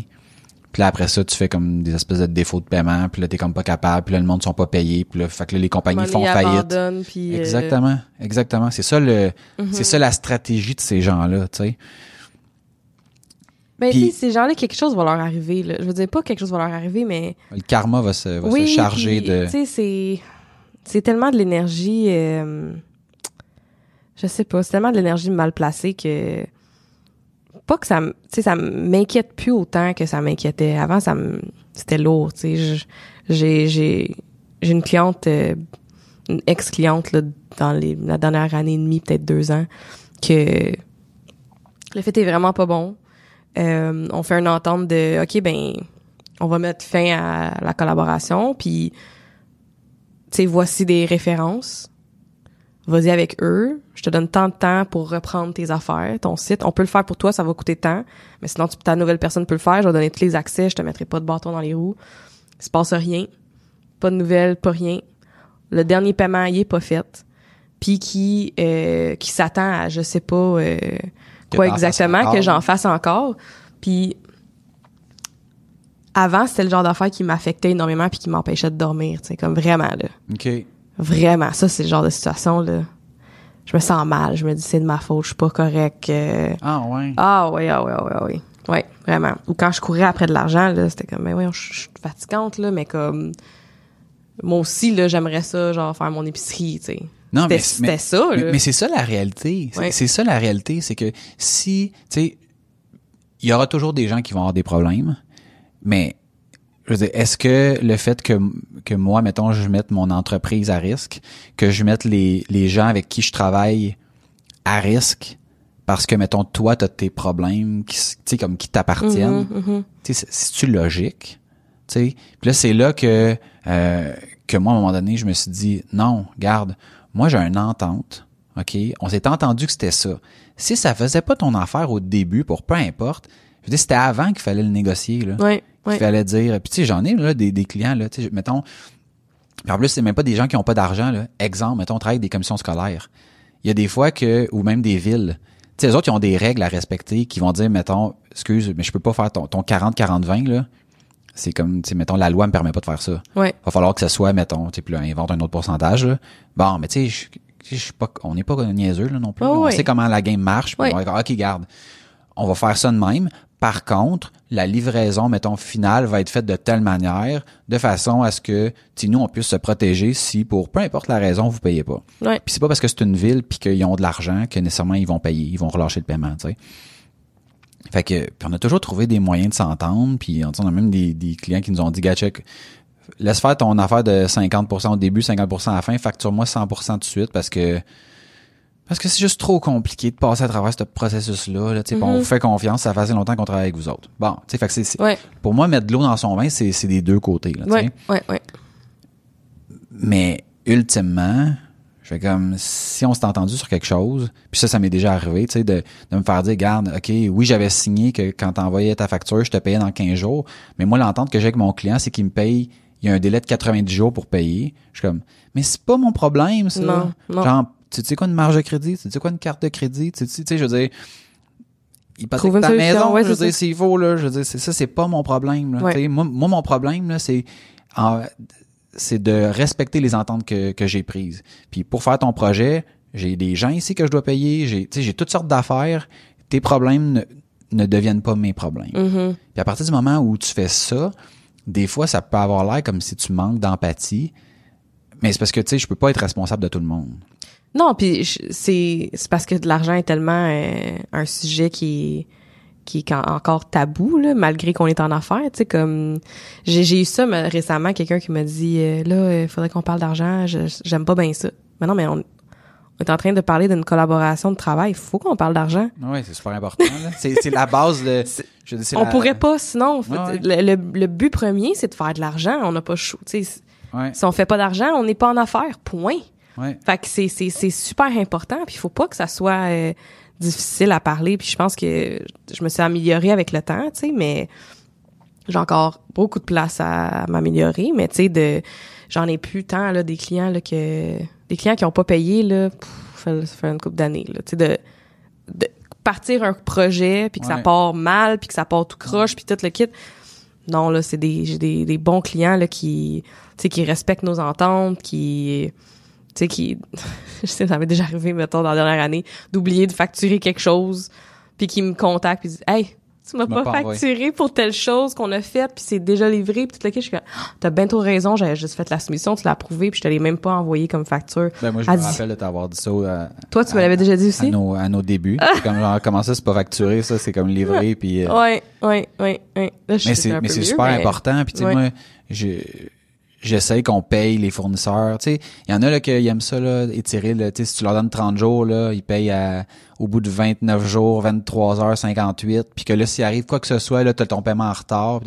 Puis là, après ça, tu fais comme des espèces de défauts de paiement. Puis là, t'es comme pas capable. Puis là, le monde sont pas payés. Puis là, fait que là, les compagnies font faillite. puis, euh, Exactement. Exactement. C'est ça le, Mhm. c'est ça la stratégie de ces gens-là, tu sais. Ben Puis- tu sais ces gens-là quelque chose va leur arriver là je veux dire pas quelque chose va leur arriver mais Le karma va se, va oui, se charger puis, de. Tu sais, c'est c'est tellement de l'énergie. euh, je sais pas, c'est tellement de l'énergie mal placée que pas que ça, tu sais, ça m'inquiète plus autant que ça m'inquiétait. Avant, ça me, c'était lourd. Tu sais, j'ai j'ai j'ai une cliente euh, une ex-cliente là, dans les, la dernière année et demie, peut-être deux ans, que le fait est vraiment pas bon. Euh, on fait une entente de OK, ben on va mettre fin à la collaboration, puis tu sais, voici des références. Vas-y avec eux. Je te donne tant de temps pour reprendre tes affaires, ton site. On peut le faire pour toi, ça va coûter tant. Mais sinon, tu, ta nouvelle personne peut le faire. Je vais donner tous les accès. Je te mettrai pas de bâton dans les roues. Il se passe rien. Pas de nouvelles, pas rien. Le dernier paiement, il est pas fait. Puis qui, euh, qui s'attend à, je sais pas euh, quoi exactement, que j'en fasse encore. Puis avant, c'était le genre d'affaire qui m'affectait énormément puis qui m'empêchait de dormir, tu sais, comme vraiment, là. OK. Vraiment, ça, c'est le genre de situation, là. Je me sens mal. Je me dis, c'est de ma faute, je suis pas correct. euh. Ah, ouais. Ah, oui, ah, oui, ah, oui, ah, oui. Ouais, vraiment. Ou quand je courais après de l'argent, là, c'était comme, mais oui, je je suis fatigante, là, mais comme, moi aussi, là, j'aimerais ça, genre, faire mon épicerie, tu sais. Non, mais, c'était ça, là. mais c'est ça la réalité. C'est Ouais. ça la réalité, c'est que si, tu sais, il y aura toujours des gens qui vont avoir des problèmes, mais je veux dire, est-ce que le fait que, que moi, mettons, je mette mon entreprise à risque, que je mette les, les gens avec qui je travaille à risque, parce que, mettons, toi, t'as tes problèmes, qui, tu comme qui t'appartiennent, tu sais, c'est- c'est-tu logique? Tu sais? Puis là, c'est là que, euh, que moi, à un moment donné, je me suis dit, non, garde, moi, j'ai une entente, OK? On s'est entendu que c'était ça. Si ça faisait pas ton affaire au début, pour peu importe, je veux dire, c'était avant qu'il fallait le négocier, là. Qu'il ouais. fallait dire, puis tu sais, j'en ai, là, des, des clients, là, tu sais, mettons, puis en plus, c'est même pas des gens qui ont pas d'argent, là. Exemple, mettons, on travaille avec des commissions scolaires. Il y a des fois que, ou même des villes, tu sais, les autres, ils ont des règles à respecter qui vont dire, mettons, excuse, mais je peux pas faire ton, ton 40-40-20, là. C'est comme, tu sais, mettons, la loi me permet pas de faire ça. Ouais. Va falloir que ce soit, mettons, tu sais, là, invente un autre pourcentage, là. Bon, mais tu sais, je- suis pas, on n'est pas niaiseux, là, non plus. Oh, là. on ouais. sait comment la game marche, Ouais. on va dire, OK, garde. On va faire ça de même. Par contre, la livraison, mettons, finale va être faite de telle manière, de façon à ce que, tu nous, on puisse se protéger si, pour peu importe la raison, vous payez pas. Ouais. Puis c'est pas parce que c'est une ville puis qu'ils ont de l'argent que nécessairement ils vont payer, ils vont relâcher le paiement, tu sais. Fait que puis on a toujours trouvé des moyens de s'entendre, puis on a même des, des clients qui nous ont dit Gatchek, laisse faire ton affaire de 50% au début, 50% à la fin, facture-moi 100% tout de suite parce que parce que c'est juste trop compliqué de passer à travers ce processus-là. Là, tu sais, puis On vous fait confiance, ça fait longtemps qu'on travaille avec vous autres. Bon, tu sais, fait que c'est, Ouais. pour moi, mettre de l'eau dans son vin, c'est, c'est des deux côtés. Là, ouais, ouais. Mais ultimement, je fais comme si on s'est entendu sur quelque chose, puis ça, ça m'est déjà arrivé, tu sais, de, de me faire dire, garde, OK, oui, j'avais signé que quand t'envoyais ta facture, je te payais dans 15 jours, mais moi, l'entente que j'ai avec mon client, c'est qu'il me paye, il y a un délai de 90 jours pour payer. Je suis comme, mais c'est pas mon problème, ça. Non, non. Genre, tu sais quoi une marge de crédit? Tu sais quoi une carte de crédit? Tu sais, tu sais, je veux dire, hypothèque Trouve une ta maison, ouais, je veux dire, s'il faut, là, je veux dire, ça, c'est pas mon problème, là. Ouais. Moi, moi, mon problème, là, c'est, c'est de respecter les ententes que, que j'ai prises. Puis pour faire ton projet, j'ai des gens ici que je dois payer, j'ai, tu sais, j'ai toutes sortes d'affaires. Tes problèmes ne, ne deviennent pas mes problèmes. Mhm. Puis à partir du moment où tu fais ça, des fois, ça peut avoir l'air comme si tu manques d'empathie. Mais c'est parce que, tu sais, je peux pas être responsable de tout le monde. Non, puis c'est c'est parce que de l'argent est tellement euh, un sujet qui est qui est encore tabou là, malgré qu'on est en affaires, tu sais comme j'ai eu ça mais, récemment quelqu'un qui m'a dit euh, là il faudrait qu'on parle d'argent, j'aime pas bien ça. Mais non mais on, on est en train de parler d'une collaboration de travail, il faut qu'on parle d'argent. Oui, c'est super important. c'est, la base de. je On la- pourrait pas sinon. Ouais, ouais. Le, le- le but premier c'est de faire de l'argent, on n'a pas sais Ouais, si on fait pas d'argent, on n'est pas en affaires, point. ouais. Fait que c'est c'est c'est super important puis il faut pas que ça soit euh, difficile à parler puis je pense que je me suis améliorée avec le temps, tu sais mais j'ai encore beaucoup de place à m'améliorer mais tu sais de j'en ai plus tant là des clients là que des clients qui ont pas payé là pff, ça fait, une couple d'années là, tu sais de de partir un projet puis que ça part mal puis que ça part tout croche puis tout le kit. Non là, c'est des j'ai des, des bons clients là qui tu sais qui respectent nos ententes, qui tu sais qui je sais ça m'est déjà arrivé mettons dans la dernière année d'oublier de facturer quelque chose puis qui me contactent puis disent "Hey, tu m'as pas, facturé pour telle chose qu'on a faite puis c'est déjà livré puis tout le kit." Je suis comme Ah, "T'as bien trop raison, j'avais juste fait la soumission, tu l'as approuvé puis je te l'ai même pas envoyé comme facture." Ben, moi, je me dit- rappelle de t'avoir dit ça. à- Toi, tu me à- l'avais déjà dit À aussi nos, à nos débuts. C'est comme genre, comment ça, c'est pas facturé, ça, c'est comme livré, puis. euh, Ouais, ouais, ouais, ouais. Là, je mais c'est super mais- important puis tu sais Ouais. moi j'ai j'essaie qu'on paye les fournisseurs. Tu sais, il y en a là qui aiment ça là, étirer. Là, tu sais, si tu leur donnes 30 jours là, ils payent à, au bout de 29 jours, 23 heures 58, puis que là s'il arrive quoi que ce soit là, t'as ton paiement en retard.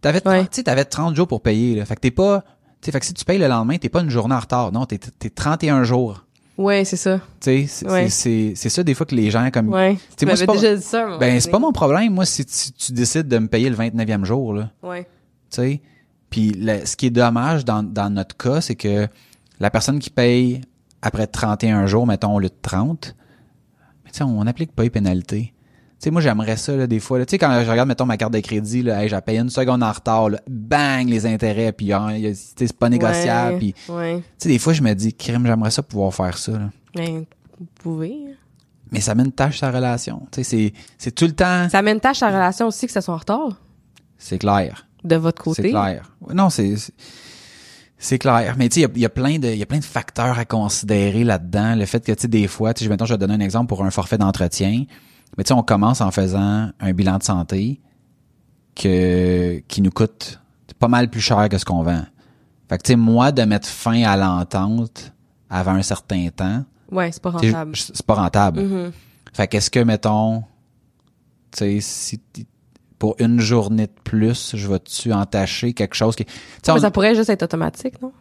T'avais, Ouais. tu sais, t'avais 30 jours pour payer. Là. Fait que t'es pas, tu sais, fait que si tu payes le lendemain, t'es pas une journée en retard. Non, t'es, t'es 31 jours. Ouais, c'est ça. Tu sais, c'est, ça des fois que les gens comme. Ouais. Tu Tu m'avais déjà dit ça. Ben c'est pas mon problème moi si tu, tu décides de me payer le 29e jour là. Ouais. tu sais. Puis le- ce qui est dommage dans, dans notre cas, c'est que la personne qui paye après 31 jours, mettons au lieu de 30, mais on n'applique pas les pénalités. Tu sais, moi, j'aimerais ça, là, des fois. Tu sais, quand je regarde, mettons, ma carte de crédit, là, hey, j'ai payé une seconde en retard, là, bang, les intérêts, puis hein, c'est pas négociable. Ouais. Puis, Ouais. tu sais, des fois, je me dis, crime, j'aimerais ça pouvoir faire ça. là. Ben, vous pouvez. hein. Mais ça met une tâche la relation. Tu sais, c'est, c'est tout le temps, Ça mène tâche à la relation aussi que ça soit en retard. c'est clair. De votre C'est côté? clair. Non, c'est c'est- c'est clair. Mais tu sais, il y a- il y, a plein de il y a plein de facteurs à considérer là-dedans. Le fait que tu sais des fois, tu sais, mettons, je vais te donner un exemple pour un forfait d'entretien. Mais tu sais, on commence en faisant un bilan de santé que qui nous coûte pas mal plus cher que ce qu'on vend. Fait que tu sais, moi de mettre fin à l'entente avant un certain temps, Ouais, c'est pas rentable. c'est pas rentable. Mhm. Fait qu'est-ce que, mettons, tu sais, si pour une journée de plus, je vais-tu entacher quelque chose qui... sais, Mais on- ça pourrait juste être automatique, non?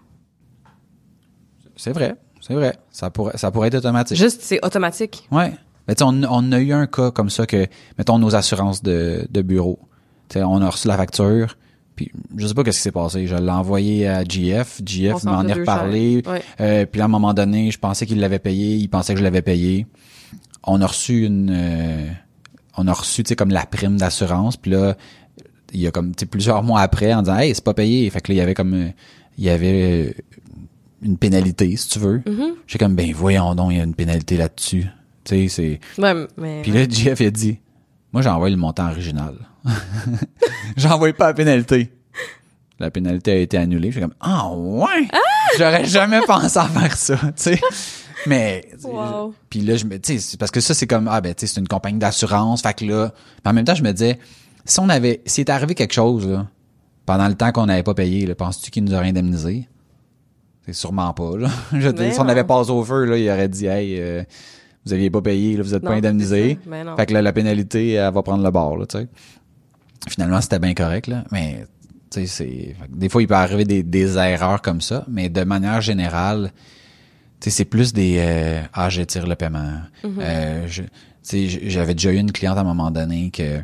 C'est vrai, c'est vrai. Ça pourrait, ça pourrait être automatique. Juste, c'est automatique. Ouais. Mais tu sais, on, on a eu un cas comme ça que, mettons, nos assurances de, de bureau. Tu sais, on a reçu la facture, puis je sais pas qu'est-ce qui s'est passé. Je l'ai envoyé à GF. On GF m'en est reparlé. Ouais. Euh, puis là, à un moment donné, je pensais qu'il l'avait payé. Il pensait que je l'avais payé. On a reçu une... euh, on a reçu, tu sais, comme la prime d'assurance. Puis là, il y a comme, tu sais, plusieurs mois après, en disant, hey, c'est pas payé. Fait que là, il y avait comme... il y avait une pénalité, si tu veux. Mhm. J'ai comme, ben voyons donc, il y a une pénalité là-dessus. Tu sais, c'est... Ouais, mais. Puis là, Jeff, il a dit, moi, j'envoie le montant original. j'envoie pas la pénalité. La pénalité a été annulée. J'ai comme, ah ouais! J'aurais jamais pensé à faire ça, tu sais. Mais, Wow. puis là, je me, tu sais, parce que ça, c'est comme, ah ben, tu sais, c'est une compagnie d'assurance. Fait que là, mais en même temps, je me disais, si on avait, s'il était arrivé quelque chose, là, pendant le temps qu'on n'avait pas payé, penses-tu qu'il nous aurait indemnisé? C'est sûrement pas, là. Je si on avait passé au feu, là, il aurait dit, hey, euh, vous aviez pas payé, là, vous êtes Non, pas indemnisé. Fait que là, la pénalité, elle va prendre le bord, là, tu sais. Finalement, c'était bien correct, là. Mais, tu sais, c'est, des fois, il peut arriver des, des erreurs comme ça. Mais de manière générale, c'est plus des, euh, ah, j'étire le paiement. Mm-hmm. Euh, j'avais déjà eu une cliente à un moment donné que, tu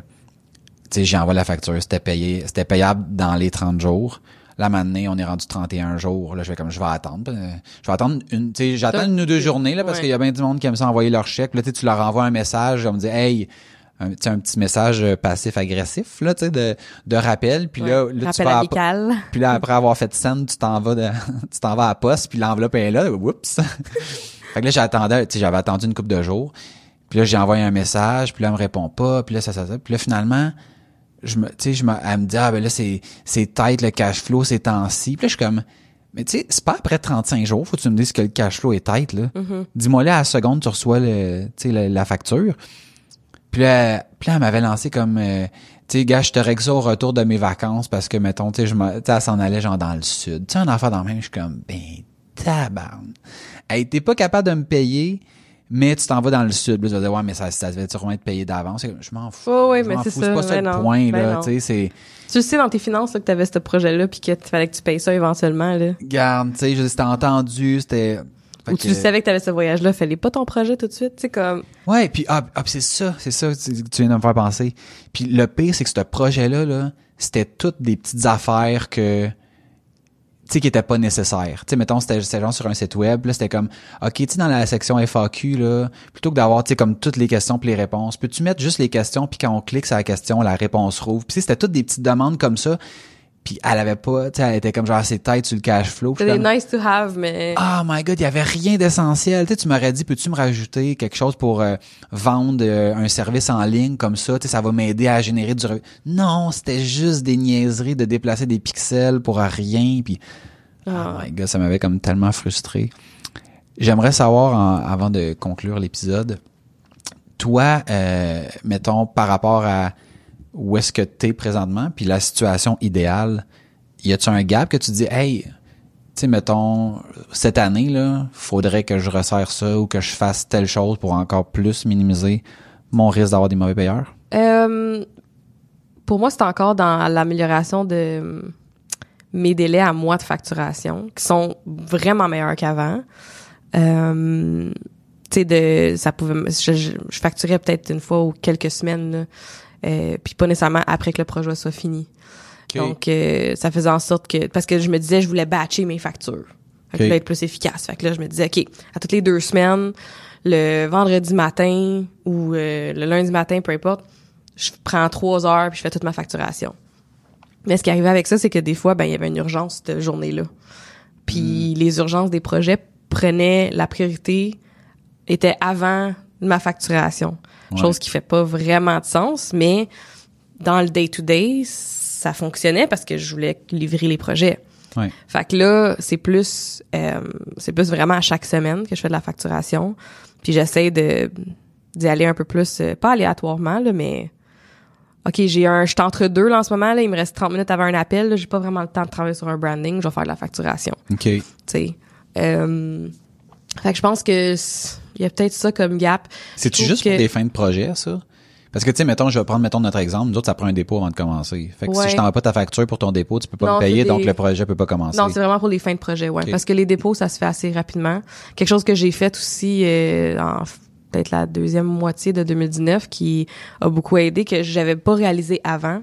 sais, j'ai envoyé la facture, c'était payé, c'était payable dans les 30 jours. Là, maintenant, on est rendu 31 jours. Là, je vais comme, je vais attendre. euh, Je vais attendre une, tu sais, j'attends une ou deux journées, là, parce Ouais. qu'il y a bien du monde qui aime ça envoyer leur chèque. Là, tu leur envoies un message, on me dit, hey, un, un petit message euh, passif-agressif, là, tu sais, de, de rappel. Puis là, Ouais. là, tu vas à- puis là, après avoir fait send, tu t'en vas de, tu t'en vas à la poste, puis l'enveloppe est là, oups. fait que là, j'attendais, tu sais, j'avais attendu une couple de jours. Puis là, j'ai envoyé un message, puis là, elle me répond pas, puis là, ça, ça, ça. Puis là, finalement, je me, tu sais, je me, elle me dit, ah, ben là, c'est, c'est tête le cash flow ces temps-ci. Puis là, je suis comme, mais tu sais, c'est pas après 35 jours, faut que tu me dises que le cash flow est tête, là. Dis-moi là, à la seconde, tu reçois le, la, la facture. Puis là, puis là, elle m'avait lancé comme, euh, tu sais, gars, je te règle ça au retour de mes vacances parce que, mettons, tu sais, je tu elle s'en allait genre dans le sud. Tu sais, un enfant dans le même, je suis comme, ben, tabarn. Hey, t'es pas capable de me payer, mais tu t'en vas dans le sud. Là, je vais dire, ouais, mais ça, ça devait sûrement être payé d'avance. Je m'en fous. Oh, oui, Je mais c'est ça. C'est pas ça Ben le non. point, Ben là. non. Tu sais, c'est, Tu sais dans tes finances là, que t'avais ce projet-là puis qu'il fallait que tu payes ça éventuellement là. garde, tu sais, je- c'était entendu, c'était, Ou que- tu savais que t'avais ce voyage-là, fallait pas ton projet tout de suite, tu sais comme. Ouais, puis ah, ah, c'est ça, c'est ça tu, tu viens de me faire penser. Puis le pire, c'est que ce projet-là, là, c'était toutes des petites affaires que tu sais qui étaient pas nécessaires. Tu sais mettons c'était genre sur un site web, là c'était comme OK, tu sais dans la section FAQ là, plutôt que d'avoir tu sais comme toutes les questions puis les réponses, peux-tu mettre juste les questions puis quand on clique sur la question, la réponse rouvre. Puis c'était toutes des petites demandes comme ça. Puis elle avait pas, tu sais elle était comme genre ses têtes sur le cash flow. Comme, nice to have, mais. Oh my god, il y avait rien d'essentiel. Tu sais, tu m'aurais dit, peux-tu me rajouter quelque chose pour euh, vendre euh, un service en ligne comme ça? Tu sais, ça va m'aider à générer du... Non, c'était juste des niaiseries de déplacer des pixels pour rien. Puis, oh my god, ça m'avait comme tellement frustré. J'aimerais savoir, en- avant de conclure l'épisode, toi, euh, mettons, par rapport à où est-ce que tu es présentement, puis la situation idéale, y a-tu un gap que tu dis, hey, tu sais, mettons, cette année, là, faudrait que je resserre ça ou que je fasse telle chose pour encore plus minimiser mon risque d'avoir des mauvais payeurs? Euh, pour moi, c'est encore dans l'amélioration de mes délais à moi de facturation, qui sont vraiment meilleurs qu'avant. Euh, tu sais, de, ça pouvait, je, je, je facturais peut-être une fois ou quelques semaines, là, euh, puis pas nécessairement après que le projet soit fini. Donc, euh, ça faisait en sorte que, parce que je me disais, je voulais batcher mes factures. Fait que Ok. je voulais être plus efficace. Fait que là, je me disais, OK, à toutes les deux semaines, le vendredi matin ou euh, le lundi matin, peu importe, je prends trois heures puis je fais toute ma facturation. Mais ce qui arrivait avec ça, c'est que des fois, ben, il y avait une urgence cette journée-là. Puis les urgences des projets prenaient la priorité, étaient avant ma facturation. Ouais. Chose qui fait pas vraiment de sens, mais dans le day-to-day, ça fonctionnait parce que je voulais livrer les projets. Ouais. Fait que là, c'est plus, euh, c'est plus vraiment à chaque semaine que je fais de la facturation. Puis j'essaie de d'y aller un peu plus, euh, pas aléatoirement là, mais ok, j'ai un, je suis entre deux là en ce moment là, il me reste 30 minutes avant un appel, j'ai pas vraiment le temps de travailler sur un branding, je vais faire de la facturation, OK. tu sais. Euh, fait que je pense que il y a peut-être ça comme gap. C'est-tu juste pour des fins de projet, ça? Parce que, tu sais, mettons, je vais prendre, mettons, notre exemple. Nous autres, ça prend un dépôt avant de commencer. Fait que Ouais. si je t'envoie pas ta facture pour ton dépôt, tu peux pas Non, me payer, donc le projet peut pas commencer. Non, c'est vraiment pour les fins de projet, ouais. Parce que les dépôts, ça se fait assez rapidement. Quelque chose que j'ai fait aussi euh, en peut-être la deuxième moitié de 2019 qui a beaucoup aidé, que j'avais pas réalisé avant,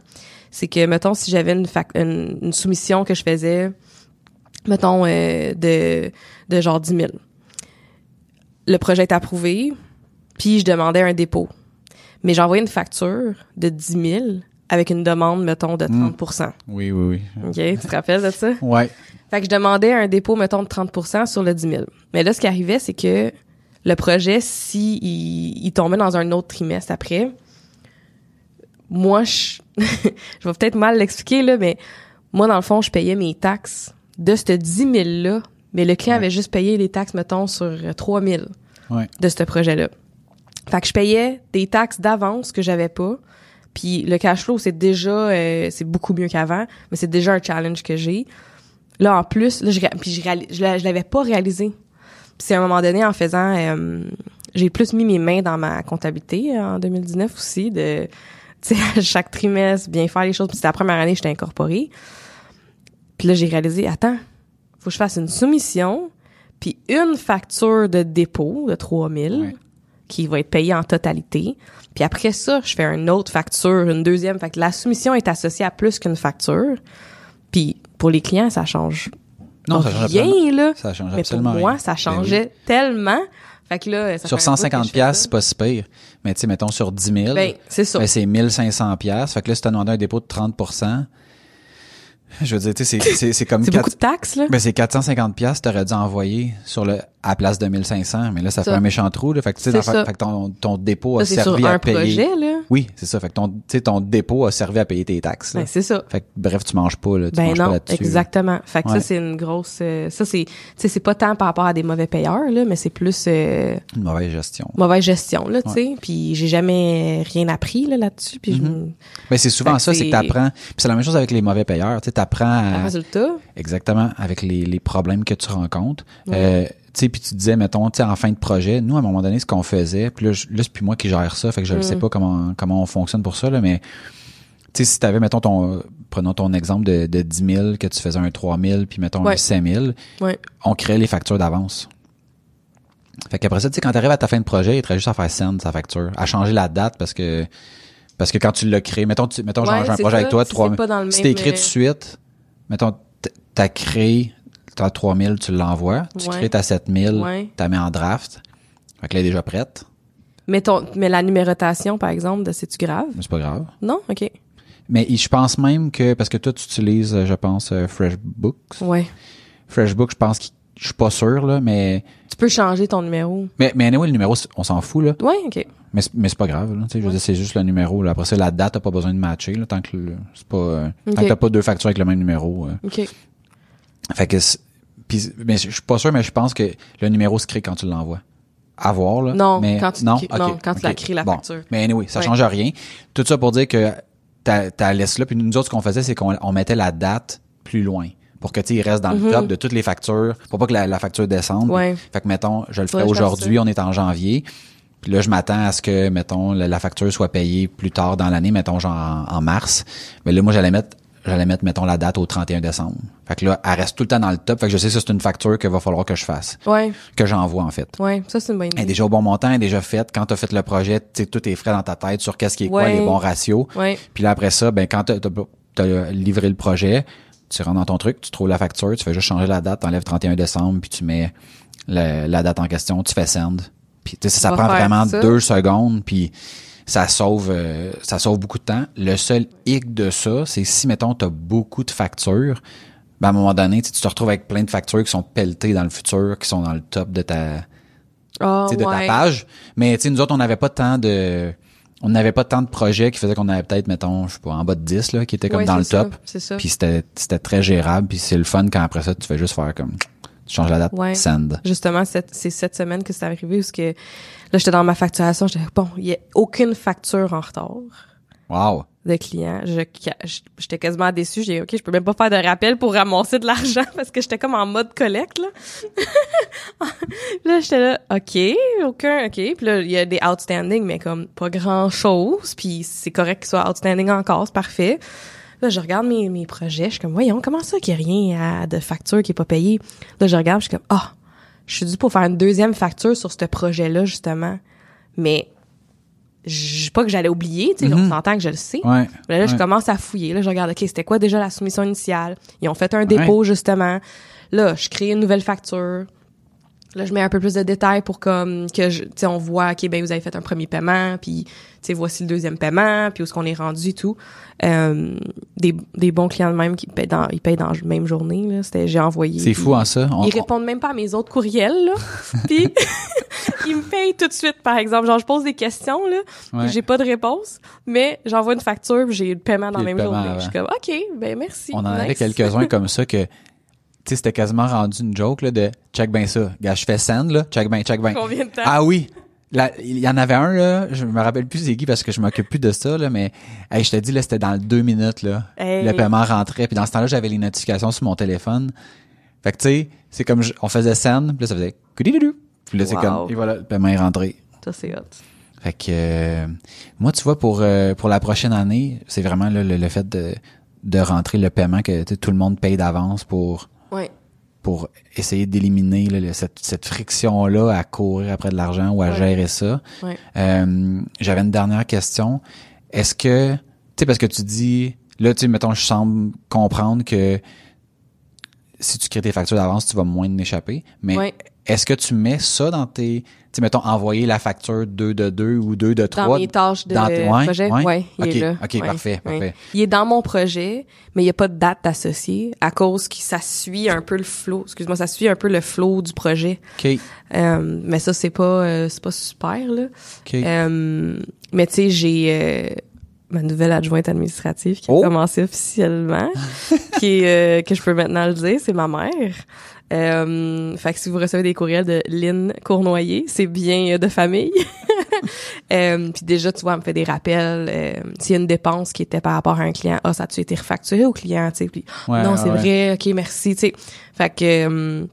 c'est que, mettons, si j'avais une, fac- une, une soumission que je faisais, mettons, euh, de, de genre 10 000, le projet est approuvé, puis je demandais un dépôt. Mais j'envoyais une facture de 10 000 avec une demande, mettons, de 30% Oui, oui, oui. OK? Tu te rappelles de ça? Ouais. Fait que je demandais un dépôt, mettons, de 30% sur le 10 000. Mais là, ce qui arrivait, c'est que le projet, si il, il tombait dans un autre trimestre après, moi, je, je vais peut-être mal l'expliquer, là, mais moi, dans le fond, je payais mes taxes de ce 10 000-là, mais le client Ouais. avait juste payé les taxes, mettons, sur euh, 3 000 Ouais. de ce projet-là. Fait que je payais des taxes d'avance que j'avais pas. Puis le cash flow, c'est déjà euh, c'est beaucoup mieux qu'avant, mais c'est déjà un challenge que j'ai. Là en plus, là je puis je, je, l'a- je l'avais pas réalisé. Puis c'est à un moment donné en faisant euh, j'ai plus mis mes mains dans ma comptabilité euh, en 2019 aussi de tu sais chaque trimestre bien faire les choses. Puis c'était la première année que j'étais incorporée. Puis là j'ai réalisé attends, faut que je fasse une soumission puis une facture de dépôt de 3000 Ouais. qui va être payée en totalité. Puis après ça, je fais une autre facture, une deuxième. Fait que la soumission est associée à plus qu'une facture. Puis pour les clients, ça change Non, ça change rien, absolument- là. Ça change Mais pour moi, rien. ça Ben oui. changeait tellement. Fait que là, ça Sur fait un bout que 150 je fais pièces, c'est pas si pire. Mais tu sais, mettons sur 10 000, Ben, c'est ben, c'est 1500 pièces. Fait que là, si t'as demandé un dépôt de 30 je veux dire, tu sais, c'est- c'est c'est comme C'est 4 beaucoup de taxes, là. Ben, c'est 450 pièces t'aurais dû envoyer sur le, à place de 1500. Mais là, ça, Ça. fait un méchant trou, là. Fait que, tu sais, fait, fait que ton, ton dépôt a Ça, servi sur à un payer. projet, là. Oui, c'est ça. Fait que ton, tu sais, ton dépôt a servi à payer tes taxes. Ben, c'est ça. Fait que, bref, tu manges pas, là. Tu Ben manges pas non, là-dessus. là. exactement. Fait que Ouais. ça, c'est une grosse... euh, ça, c'est... Tu sais, c'est pas tant par rapport à des mauvais payeurs, là, mais c'est plus... euh, Une mauvaise gestion. mauvaise gestion là tu Ouais. sais puis j'ai jamais rien appris là là-dessus puis Ben, c'est souvent ça, c'est que t'apprends. Puis c'est la même chose avec les mauvais payeurs. Tu sais, t'apprends à, résultat exactement avec les, les problèmes que tu rencontres. Euh, sais, puis tu disais, mettons, tu en fin de projet, nous, à un moment donné, ce qu'on faisait, puis là, là c'est plus moi qui gère ça, fait que je ne Mm. sais pas comment comment on fonctionne pour ça, là, mais tu sais, si t'avais, mettons, ton, prenons ton exemple de, de 10 000, que tu faisais un 3 000, puis mettons Ouais. un 5 000, ouais on créait les factures d'avance. Fait qu'après ça, tu sais, quand t'arrives à ta fin de projet, il te reste juste à faire send sa facture, à changer la date parce que parce que quand tu l'as créé, mettons, tu, mettons, Ouais, j'ai un projet ça, avec toi, si 3 c'est pas dans le si même, t'es écrit euh, tout de suite, mettons, t'as créé ta 3000, tu l'envoies, tu Ouais. crées ta 7000, Ouais. t'as mets en draft. Fait que là, elle est déjà prête, mais ton mais la numérotation par exemple de c'est tu grave? Mais c'est pas grave. non? Ok Mais je pense même que, parce que toi, tu utilises, euh, je pense, euh, FreshBooks. ouais FreshBooks, je pense que je suis pas sûr, là, mais, tu peux changer ton numéro mais, mais anyway, le numéro, on s'en fout, là. ouais ok Mais, c'est- mais c'est pas grave, là. Tu sais, je veux dire, c'est juste le numéro, là. Après ça, la date, t'as pas besoin de matcher, là, tant que c'est pas, euh, tant que t'as pas deux factures avec le même numéro. ok Fait que, puis, mais je suis pas sûr, mais je pense que le numéro se crée quand tu l'envoies. À voir, là. Non, mais, quand tu non, crées- Ok, non, quand tu la crées, la Bon. facture. Mais anyway, ça Ouais. change rien. Tout ça pour dire que ta, ta laisse là, puis nous autres, ce qu'on faisait, c'est qu'on on mettait la date plus loin. Pour que, tu sais, il reste dans le top de toutes les factures. Pour pas que la, la facture descende. Mhm. Ouais. Fait que, mettons, je le ferai aujourd'hui, on est en janvier. Puis là, je m'attends à ce que, mettons, la, la facture soit payée plus tard dans l'année, mettons, genre en, en mars. Mais là, moi, j'allais mettre, j'allais mettre, mettons, la date au 31 décembre. Fait que là, elle reste tout le temps dans le top. Fait que je sais que c'est une facture qu'il va falloir que je fasse. Ouais, Que j'envoie, en fait. ouais, ça c'est une bonne Elle est idée. déjà au bon montant, elle est déjà faite. Quand tu as fait le projet, tu sais, tout est frais dans ta tête sur qu'est-ce qui est quoi, les bons ratios. Ouais. Puis là, après ça, ben, quand tu as livré le projet, tu rentres dans ton truc, tu trouves la facture, tu fais juste changer la date, t'enlèves 31 décembre, puis tu mets le- la date en question, tu fais send. Puis tu sais, ça, ça prend vraiment ça. deux secondes, puis ça sauve euh, ça sauve beaucoup de temps. Le seul hic de ça, c'est si, mettons, tu as beaucoup de factures, ben, à un moment donné, tu te retrouves avec plein de factures qui sont pelletées dans le futur, qui sont dans le top de ta Ah, de ta page. Mais tu sais, nous autres, on n'avait pas tant de on n'avait pas tant de projets qui faisaient qu'on avait peut-être, mettons, je sais pas, en bas de 10, là, qui étaient comme Ouais, dans le top. C'est ça. Puis c'était, c'était très gérable. Puis c'est le fun quand après ça, tu fais juste faire comme, tu changes la date, Ouais. send. Justement, c'est cette semaine que c'est arrivé où ce que là j'étais dans ma facturation, j'étais bon, il y a aucune facture en retard Wow. de clients. J'étais quasiment déçue, j'ai OK, je peux même pas faire de rappel pour ramasser de l'argent parce que j'étais comme en mode collecte là. là j'étais là OK, aucun OK, puis là il y a des outstanding mais comme pas grand-chose, puis c'est correct qu'ils soient outstanding encore, c'est parfait. Là, je regarde mes, mes projets, je suis comme, voyons, comment ça qu'il n'y a rien à- de facture qui est pas payée? Là, je regarde, je suis comme, ah, je suis dû pour faire une deuxième facture sur ce projet-là, justement. Mais, je pas que j'allais oublier, tu sais, on s'entend que je le sais. Ouais. Là, je commence à fouiller. Là, je regarde, OK, c'était quoi déjà la soumission initiale? Ils ont fait un dépôt, justement. Là, je crée une nouvelle facture. Là, je mets un peu plus de détails pour comme que je, tu sais, on voit, OK, ben vous avez fait un premier paiement, puis tu sais, voici le deuxième paiement, puis où est-ce qu'on est rendu et tout. Euh, des, des bons clients de même qui payent dans, ils payent dans la même journée, là. C'était, j'ai envoyé. C'est fou, en ça? On- Ils répondent même pas à mes autres courriels, là. puis ils me payent tout de suite, par exemple. Genre, je pose des questions, là, Ouais. j'ai pas de réponse, mais j'envoie une facture, j'ai le paiement dans la même journée. Je suis comme, OK, ben merci. on en avait nice. quelques-uns comme ça que, sais, c'était quasiment rendu une joke, là, de check ben ça. Gars, je fais send, là, check ben, check ben. Combien de temps? Ah oui. Là, il y en avait un, là, je me rappelle plus qui parce que je m'occupe plus de ça, là, mais, hey, je te dis, là, c'était dans deux minutes, là. Hey. Le paiement rentrait, puis dans ce temps-là, j'avais les notifications sur mon téléphone. Fait que, tu sais, c'est comme, je- on faisait send, puis là, ça faisait coudidoudou. Puis là, c'est Wow. comme, et voilà, le paiement est rentré. Ça, c'est hot. Fait que, euh, moi, tu vois, pour, euh, pour la prochaine année, c'est vraiment là, le, le fait de, de rentrer le paiement que tout le monde paye d'avance pour. Pour essayer d'éliminer cette, cette friction-là à courir après de l'argent ou à Ouais. gérer ça. Ouais. Euh, J'avais une dernière question. Est-ce que, tu sais, parce que tu dis, là, tu sais, mettons, je semble comprendre que si tu crées tes factures d'avance, tu vas moins en échapper. Mais Ouais. est-ce que tu mets ça dans tes, sais, mettons, envoyer la facture 2 de 2 ou 2 de 3? Dans mes tâches de dans tes- ouais, projet, ouais. ouais, il Ok, est là. ok, parfait, parfait. Il est dans mon projet, mais il n'y a pas de date associée à cause que ça suit un peu le flow. Excuse-moi, ça suit un peu le flow du projet. OK, Euh, mais ça, c'est pas, euh, c'est pas super, là. OK. Euh, mais tu sais, j'ai euh, ma nouvelle adjointe administrative qui a Oh! commencé officiellement, qui est, euh, que je peux maintenant le dire, c'est ma mère. Euh, fait que si vous recevez des courriels de Lynn Cournoyer, c'est bien euh, de famille. euh, puis déjà, tu vois, elle me fait des rappels. Euh, S'il y a une dépense qui était par rapport à un client, ah, ça a-tu été refacturé au client, tu sais. Puis Ouais, non, ouais, c'est ouais. vrai, ok, merci, tu sais. Fait que euh,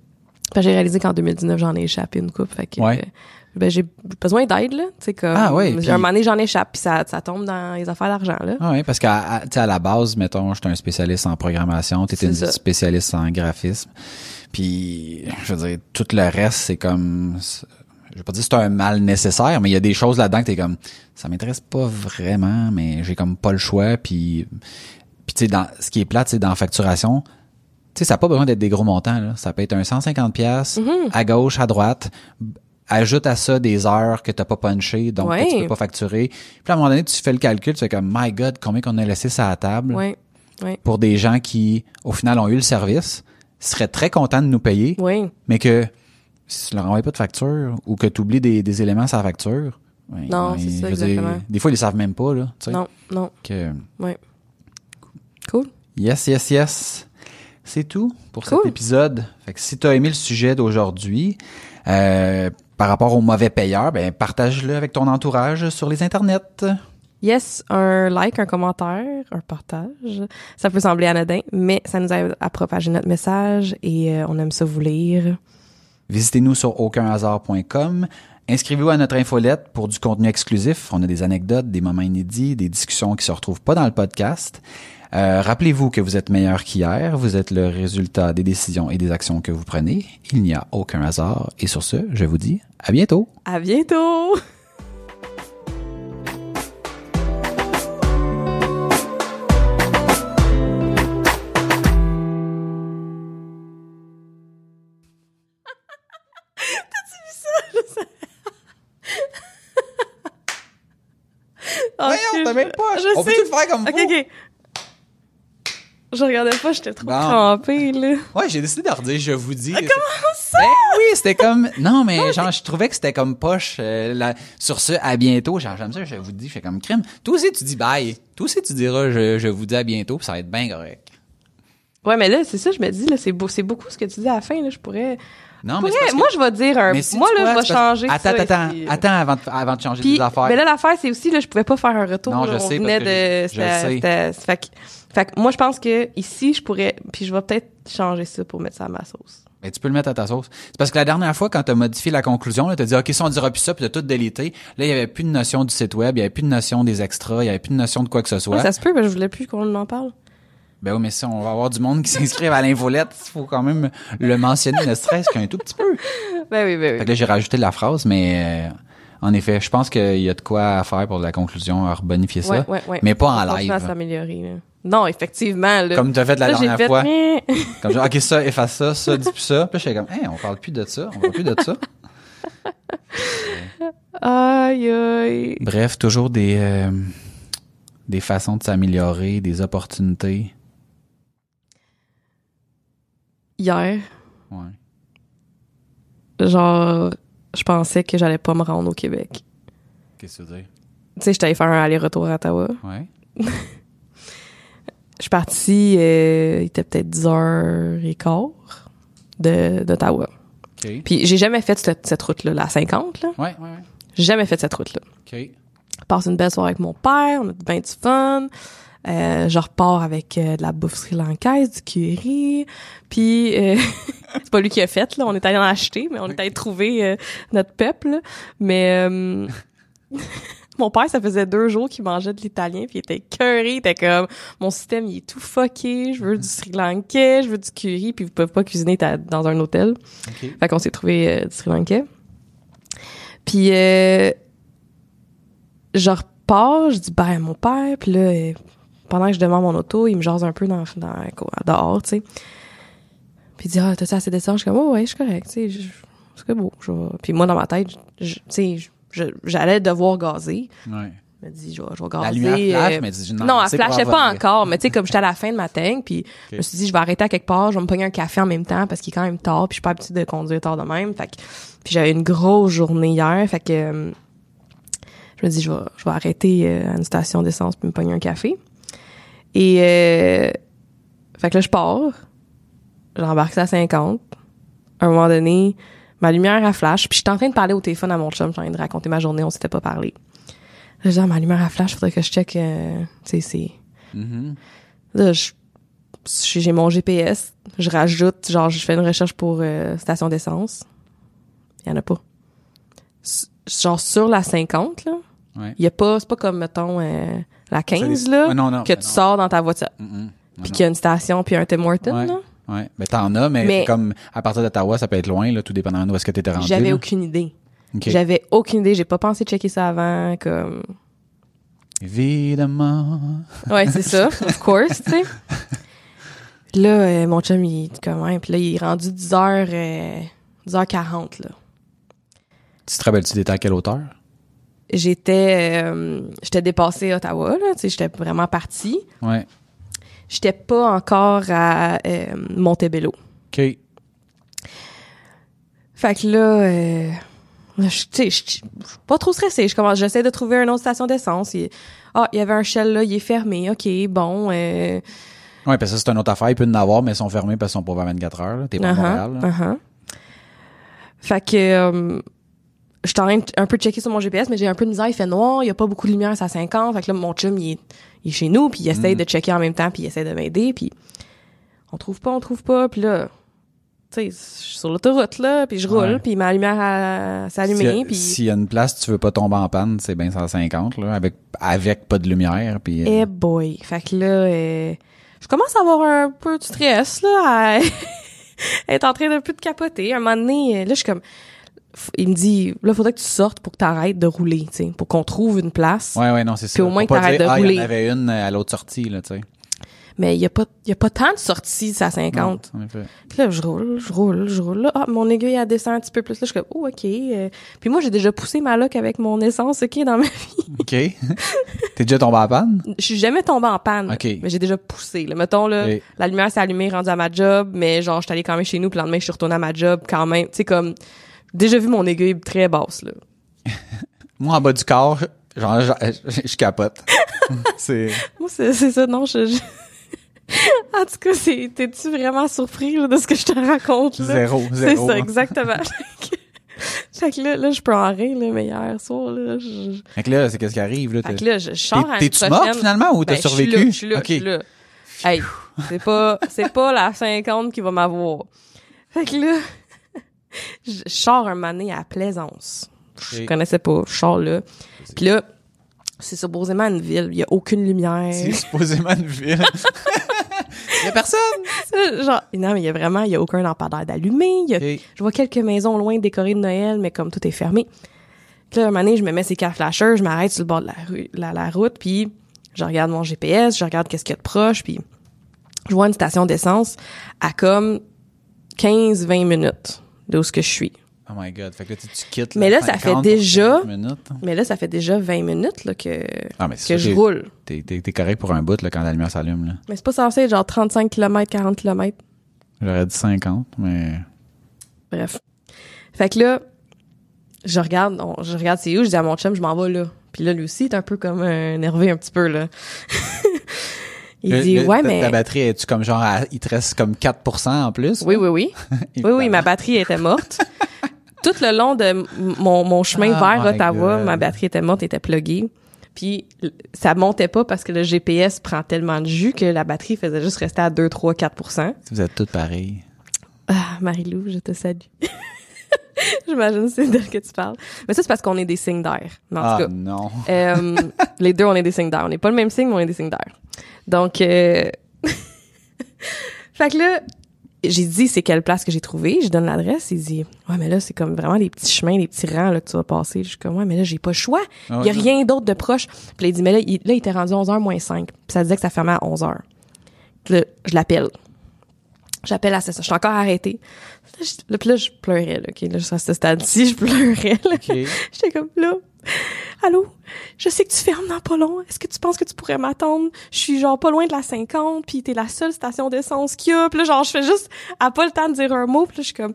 j'ai réalisé qu'en 2019, j'en ai échappé une coupe. Fait que Ouais. euh, ben, j'ai besoin d'aide, là. Tu sais, comme. Ah ouais, puis- Un moment donné, j'en échappe, puis ça, ça tombe dans les affaires d'argent, là. Ah oui, parce qu'à à, à la base, mettons, j'étais un spécialiste en programmation, C'est une ça. spécialiste en graphisme. Puis, je veux dire, tout le reste, c'est comme... Je vais pas dire que c'est un mal nécessaire, mais il y a des choses là-dedans que t'es comme... Ça m'intéresse pas vraiment, mais j'ai comme pas le choix. Puis, puis tu sais, dans ce qui est plate, c'est dans la facturation, tu sais, ça n'a pas besoin d'être des gros montants. Là. Ça peut être un 150 pièces Mm-hmm. à gauche, à droite. Ajoute à ça des heures que t'as pas punché, donc que tu peux pas facturer. Puis à un moment donné, tu fais le calcul, tu fais comme, my God, combien qu'on a laissé ça à la table Ouais. Ouais. pour des gens qui, au final, ont eu le service, seraient très contents de nous payer, Oui. mais que si tu leur envoies pas de facture ou que tu oublies des, des éléments sur la facture, ouais, Non, ouais, c'est ça, dire, des fois, ils le savent même pas, là. tu sais, Non, non. que- Ouais. Cool. Yes, yes, yes. C'est tout pour Cool. cet épisode. Fait que si tu as aimé le sujet d'aujourd'hui, euh, par rapport aux mauvais payeurs, ben partage-le avec ton entourage sur les internets. Yes, un like, un commentaire, un partage, ça peut sembler anodin, mais ça nous aide à propager notre message et euh, on aime ça vous lire. Visitez-nous sur aucunhasard.com. Inscrivez-vous à notre infolette pour du contenu exclusif. On a des anecdotes, des moments inédits, des discussions qui se retrouvent pas dans le podcast. Euh, Rappelez-vous que vous êtes meilleur qu'hier. Vous êtes le résultat des décisions et des actions que vous prenez. Il n'y a aucun hasard. Et sur ce, je vous dis à bientôt. À bientôt! T'as même pas. je On peut sais. tout le faire comme Ok, vous? ok. Je regardais pas, j'étais trop Bon. crampée, là. Ouais, j'ai décidé de redire je vous dis. Comment ça? Ben oui, c'était comme non mais genre je trouvais que c'était comme poche euh, la- sur ce à bientôt, genre j'aime ça, je vous dis, je fais comme crime. Toi aussi tu dis bye. Toi aussi tu diras je, je vous dis à bientôt, puis ça va être bien correct. Ouais, mais là, c'est ça, je me dis, là, c'est beau, c'est beaucoup ce que tu dis à la fin, là. Je pourrais. Non, mais que- moi, je vais dire un. mais si moi, là, je vais changer. Attends, ça attends, attends avant de, avant de changer des affaires. mais là, l'affaire, c'est aussi, là, je pouvais pas faire un retour. Non, je on sais, venait parce que de. je- sais. Fait que, fait que moi, je pense que ici, je pourrais. Puis je vais peut-être changer ça pour mettre ça à ma sauce. Ben, tu peux le mettre à ta sauce. C'est parce que la dernière fois, quand tu as modifié la conclusion, tu as dit, OK, si on dira plus ça, puis tu as tout délité. Là, il y avait plus de notion du site web, il y avait plus de notion des extras, il y avait plus de notion de quoi que ce soit. Ouais, ça se peut, mais je voulais plus qu'on en parle. Ben oui, mais si on va avoir du monde qui s'inscrive à l'infolette, il faut quand même le mentionner, ne stress qu'un tout petit peu. Ben oui, ben Fait oui. que là, j'ai rajouté la phrase, mais euh, en effet, je pense qu'il y a de quoi à faire pour la conclusion, à rebonifier ça. Ouais, ouais, ouais. Mais pas en live. s'améliorer, là. Non, effectivement, là. Comme tu as fait la Là, dernière fait, fois. mais- Comme genre, OK, ça, efface ça, ça, dis plus ça. Puis là, j'étais comme, hey, on parle plus de ça, on parle plus de ça. Aïe, aïe. Bref, toujours des, euh, des façons de s'améliorer, des opportunités. Hier, Ouais. genre, je pensais que j'allais pas me rendre au Québec. Qu'est-ce que tu veux dire? Tu sais, j'étais allée faire un aller-retour à Ottawa. Ouais. Je suis partie, euh, il était peut-être 10h15 de, d'Ottawa. OK. Puis j'ai jamais fait cette, cette route-là, la 50, là. Ouais, ouais, ouais. J'ai jamais fait cette route-là. OK. Je passe une belle soirée avec mon père, on a bien du fun. Euh, je repars avec euh, de la bouffe sri-lankaise, du curry. Puis euh, c'est pas lui qui a fait là, on est allé en acheter, mais on est allé trouver euh, notre peuple. Mais euh, mon père, ça faisait deux jours qu'il mangeait de l'italien, puis il était curry, il était comme mon système il est tout fucké, je veux du sri lankais, je veux du curry, puis vous pouvez pas cuisiner dans un hôtel. Fait qu'on s'est trouvé euh, du Sri Lankais. Puis euh, je repars, je dis ben mon père, puis là pendant que je demande mon auto, il me jase un peu dans, dans quoi, dehors, tu sais. Puis il dit ah t'as assez d'essence, je suis comme oh ouais, je suis correct, tu sais, c'est beau. Je vais- Puis moi dans ma tête, tu sais, j'allais devoir gazer. Ouais. Je me dis je vais, je vais gazer. La lumière flash, euh, mais tu dis non, elle flashait pas encore, mais tu sais, comme j'étais à la fin de ma tank, puis je me suis dit, je vais arrêter à quelque part, je vais me pogner un café en même temps, parce qu'il est quand même tard, puis je suis pas habituée de conduire tard de même, fait que, puis j'avais une grosse journée hier, fait que, euh, je me dis, je vais, je vais arrêter euh, à une station d'essence puis me pogner un café. Et, euh, fait que là, je pars, j'embarque à 50, à un moment donné, ma lumière, elle flash, puis j'étais en train de parler au téléphone à mon chum, j'étais en train de raconter ma journée, on s'était pas parlé. Là, je dis, Ah, ma lumière à flash, faudrait que je check, euh, tu sais, c'est... Mhm. Là, j'ai mon GPS, je rajoute, genre, je fais une recherche pour euh, station d'essence. Il y en a pas. S- Genre, sur la 50, là, Ouais. il y a pas, c'est pas comme, mettons, euh, la 15, C'est- là, Ouais, non, non, que tu non. sors dans ta voiture, Mhm. Non, puis qu'il y a une station, puis un Tim Hortons, Ouais. là. Ouais. Ben, t'en as, mais, Mais- comme à partir d'Ottawa, ça peut être loin, là, tout dépendant d'où est-ce que t'étais rendu. J'avais aucune idée. OK. J'avais aucune idée, j'ai pas pensé checker ça avant, comme... Évidemment. Ouais, c'est ça, of course, tu sais. Là, euh, mon chum, il est puis là, il est rendu 10h, euh, 10h40, là. Tu te rappelles-tu d'étais à quelle hauteur? J'étais euh, j'étais dépassée à Ottawa là, tu sais, j'étais vraiment partie. Ouais. J'étais pas encore à euh, Montebello. OK. Fait que là euh, je- suis pas trop stressée, je commence j'essaie de trouver une autre station d'essence, ah, il y avait un Shell là, il est fermé. OK, bon euh, Ouais, parce que ça, c'est une autre affaire. Il peut en avoir, mais ils sont fermés parce qu'ils sont pas ouverts 24 heures. T'es pas à uh-huh, Montréal. uh-huh. Fait que euh, j'étais en train de un peu checker sur mon GPS, mais j'ai un peu de misère, il fait noir, il y a pas beaucoup de lumière, c'est à 50. Fait que là, mon chum, il est, il est chez nous, puis il essaye de checker en même temps, puis il essaie de m'aider, puis on trouve pas, on trouve pas, puis là, tu sais, je suis sur l'autoroute, là, puis je roule, Ouais. puis ma lumière s'est S'il y, allumée, a- puis... s'il y a une place, tu veux pas tomber en panne, c'est bien 150, là, avec, avec pas de lumière, puis... euh, Eh boy. Fait que là, euh, je commence à avoir un peu de stress, là, à être en train d'un peu de capoter. Un moment donné, euh, là, je suis comme... Il me dit, là, faudrait que tu sortes pour que t'arrêtes de rouler, tu sais, pour qu'on trouve une place. Ouais, ouais, non, c'est ça. Puis au moins que t'arrêtes de ah, il y rouler. en avait une à l'autre sortie, là, tu sais. Mais il y a pas, y a pas tant de sorties, ça, à 50. Non, en effet. Puis là, je roule, je roule, je roule. Là, ah, mon aiguille, elle descend un petit peu plus. Là, je suis comme, oh, OK. euh. Puis moi, j'ai déjà poussé ma loque avec mon essence, OK, dans ma vie. OK. T'es déjà tombé en panne? Je suis jamais tombée en panne. OK. Mais j'ai déjà poussé. Là. Mettons, là, la lumière s'est allumée, rendue à ma job, mais genre, je suis allée quand même chez nous, puis le lendemain, je suis retournée à ma job quand même. Tu sais, comme, déjà vu mon aiguille très basse, là. Moi, en bas du corps, genre, je, je capote. c'est... Moi, c'est c'est ça, non, je... je- en tout cas, c'est, t'es-tu vraiment surpris, là, de ce que je te raconte, là? Zéro, C'est zéro. ça, exactement. fait que là, là, je peux en rire, là, mais hier soir, là, je... Fait que là, c'est qu'est-ce qui arrive, là? Fait que là, je, sors à T'es-tu prochaine... morte, finalement, ou t'as Ben, je suis survécu? là, Je suis là, je suis là. Hey, c'est pas, c'est pas la 50 qui va m'avoir. Fait que là, je sors un mané à Plaisance. Je connaissais pas, je sors là. Puis là, c'est supposément une ville, il y a aucune lumière. C'est supposément une ville. Il y a personne. Genre, non, mais il y a vraiment, il y a aucun lampadaire d'allumé. Je vois quelques maisons loin décorées de Noël, mais comme tout est fermé. Puis là, un moment donné, je me mets ces quatre flashers, je m'arrête sur le bord de la, rue, la, la route, puis je regarde mon GPS, je regarde qu'est-ce qu'il y a de proche, puis je vois une station d'essence à comme 15-20 minutes de où ce que je suis. Oh my God. Fait que là, tu, tu quittes. Mais la là, ça 50 fait déjà- 40 minutes. Mais là, ça fait déjà 20 minutes là, que, Ah, mais que ça, je roule. T'es, t'es, t'es correct pour un bout, là, quand la lumière s'allume, là. Mais c'est pas censé être genre 35 km, 40 km. J'aurais dit 50, mais... Bref. Fait que là, je regarde, on- je regarde c'est où, je dis à mon chum, je m'en vais là. Puis là, lui aussi, il est un peu comme euh, énervé un petit peu, là. il Le- dit, le- ouais, ta- mais... Ta batterie, es-tu comme genre, à- il te reste comme 4% en plus? Oui, oui, oui. oui, oui, ma batterie était morte. Tout le long de mon, mon chemin Oh vers Ottawa, God. ma batterie était morte, était pluguée. Puis ça montait pas parce que le GPS prend tellement de jus que la batterie faisait juste rester à 2, 3, 4% Vous êtes toutes pareilles. Ah, Marie-Lou, je te salue. J'imagine que c'est d'elle que tu parles. Mais ça, c'est parce qu'on est des signes d'air. En Ah, tout cas, non. euh, les deux, on est des signes d'air. On n'est pas le même signe, mais on est des signes d'air. Donc, euh... fait que là, j'ai dit c'est quelle place que j'ai trouvé. Je donne l'adresse. Il dit ouais mais là c'est comme vraiment des petits chemins, des petits rangs là que tu vas passer. Je suis comme ouais mais là j'ai pas le choix. Il Ah y a rien d'autre de proche. Puis là, il dit mais là il, là, il était rendu 11h moins 5. Puis ça disait que ça fermait à 11h. Puis là, je l'appelle. J'appelle à ça. Je suis encore arrêtée. Là, puis là, je pleurais. Là, OK, là, à ce stade-ci, je pleurais. Là. J'étais comme là. Allô? Je sais que tu fermes dans pas long. Est-ce que tu penses que tu pourrais m'attendre? Je suis genre pas loin de la 50, puis t'es la seule station d'essence qu'il y a. Puis là, genre, je fais juste à pas le temps de dire un mot. Puis là, je suis comme,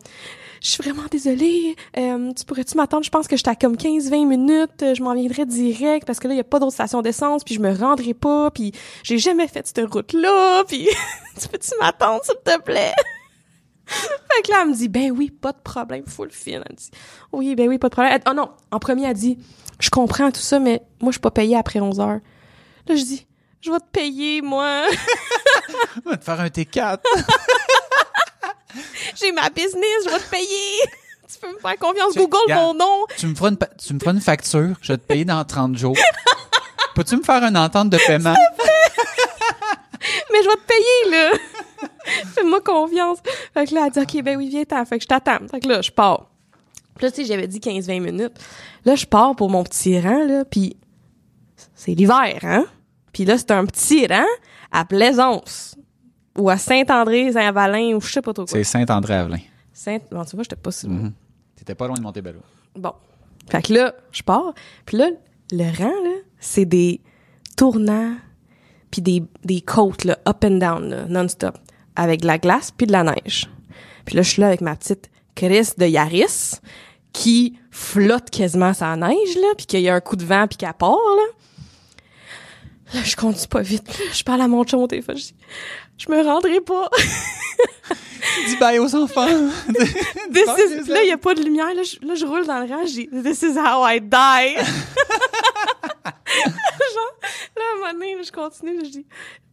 je suis vraiment désolée. Euh, tu pourrais-tu m'attendre? Je pense que j'étais à comme 15-20 minutes. Je m'en viendrai direct parce que là, il y a pas d'autre station d'essence, puis je me rendrai pas, puis j'ai jamais fait cette route-là, puis tu peux-tu m'attendre, s'il te plaît? Fait que là, elle me dit, ben oui, pas de problème, full fil. Elle dit, oui, ben oui, pas de problème. Elle- oh non, en premier, elle dit, je comprends tout ça, mais moi, je suis pas payée après 11 heures. Là, je dis, je vais te payer, moi. On va te faire un T4. J'ai ma business, je vais te payer. tu peux me faire confiance, Tu- Google regarde. mon nom. tu me feras une, tu me feras une facture. Je vais te payer dans 30 jours. Peux-tu me faire une entente de paiement? Mais je vais te payer, là. Fais-moi confiance. Fait que là, elle dit, OK, ben oui, viens t'en. Fait que je t'attends. Fait que là, je pars. Puis là, tu sais, j'avais dit 15-20 minutes. Là, je pars pour mon petit rang, là, puis c'est l'hiver, hein? Puis là, c'est un petit rang à Plaisance ou à Saint-André-Saint-Valin ou je sais pas trop quoi. C'est Saint-André-Avelin. Saint... Bon, tu vois, j'étais pas si loin. Mhm. T'étais pas loin de Montebello. Bon. Fait que là, je pars. Puis là, le rang, là, c'est des tournants puis des, des côtes, là, up and down, là, non-stop, avec de la glace puis de la neige. Puis là, je suis là avec ma petite Chris de Yaris qui flotte quasiment sa neige, là, puis qu'il y a un coup de vent puis qu'elle part, là. Là, je conduis pas vite. Je parle à mon chum au téléphone. Je dis, je me rendrai pas. Dis bye aux enfants. This is- là, il y a pas de lumière. Là, je, là, je roule dans le rang. This is how I die. Genre, là, à un moment donné, là, je continue. je dis,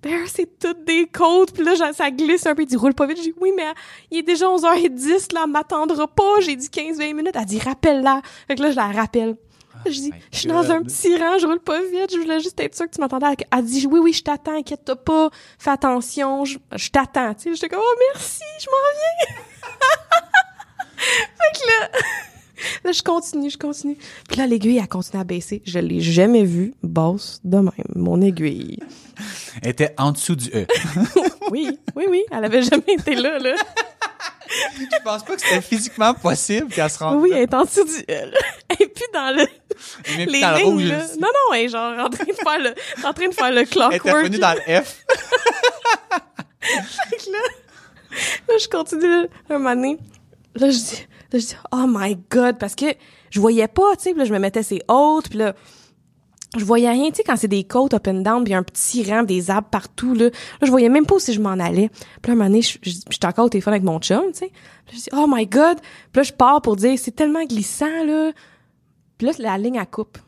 Bear, c'est toutes des côtes. Puis là, ça glisse un peu. Il dit, roule pas vite. Je dis, oui, mais il est déjà 11h10, là, m'attendra pas. J'ai dit 15-20 minutes. Elle dit, rappelle-la. Fait que là, je la rappelle. Je dis, je suis dans un petit rang, je roule pas vite, je voulais juste être sûre que tu m'entendais. Elle- Elle dit, oui, oui, je t'attends, inquiète-toi pas, fais attention, je, je t'attends, tu sais. J'étais comme, oh, merci, je m'en viens. fait que là, là, je continue, je continue. Puis là, l'aiguille, elle continue à baisser. Je l'ai jamais vue basse de même, mon aiguille. Elle était en dessous du E. Oui, oui, oui, elle avait jamais été là, là. Je pense pas que c'était physiquement possible qu'elle se rende Oui, elle est en dessous du L. Et puis dans le, les dans le lignes, rouge là. Non, non, elle est genre en train de faire le, en train de faire le Elle était clockwork. revenue dans le F. Fait que là, là, je continue, là, un moment donné, là, je dis, là, je dis, oh my god, parce que je voyais pas, tu sais, puis là, je me mettais ses hautes, puis là, je voyais rien, tu sais, quand c'est des côtes up and down, puis un petit rang, des arbres partout, là, là, je voyais même pas où si je m'en allais. Puis là, un moment donné, j'étais encore au téléphone avec mon chum, tu sais, puis je dis, oh my god, puis là, je pars pour dire, c'est tellement glissant, là, puis là, la ligne, elle coupe.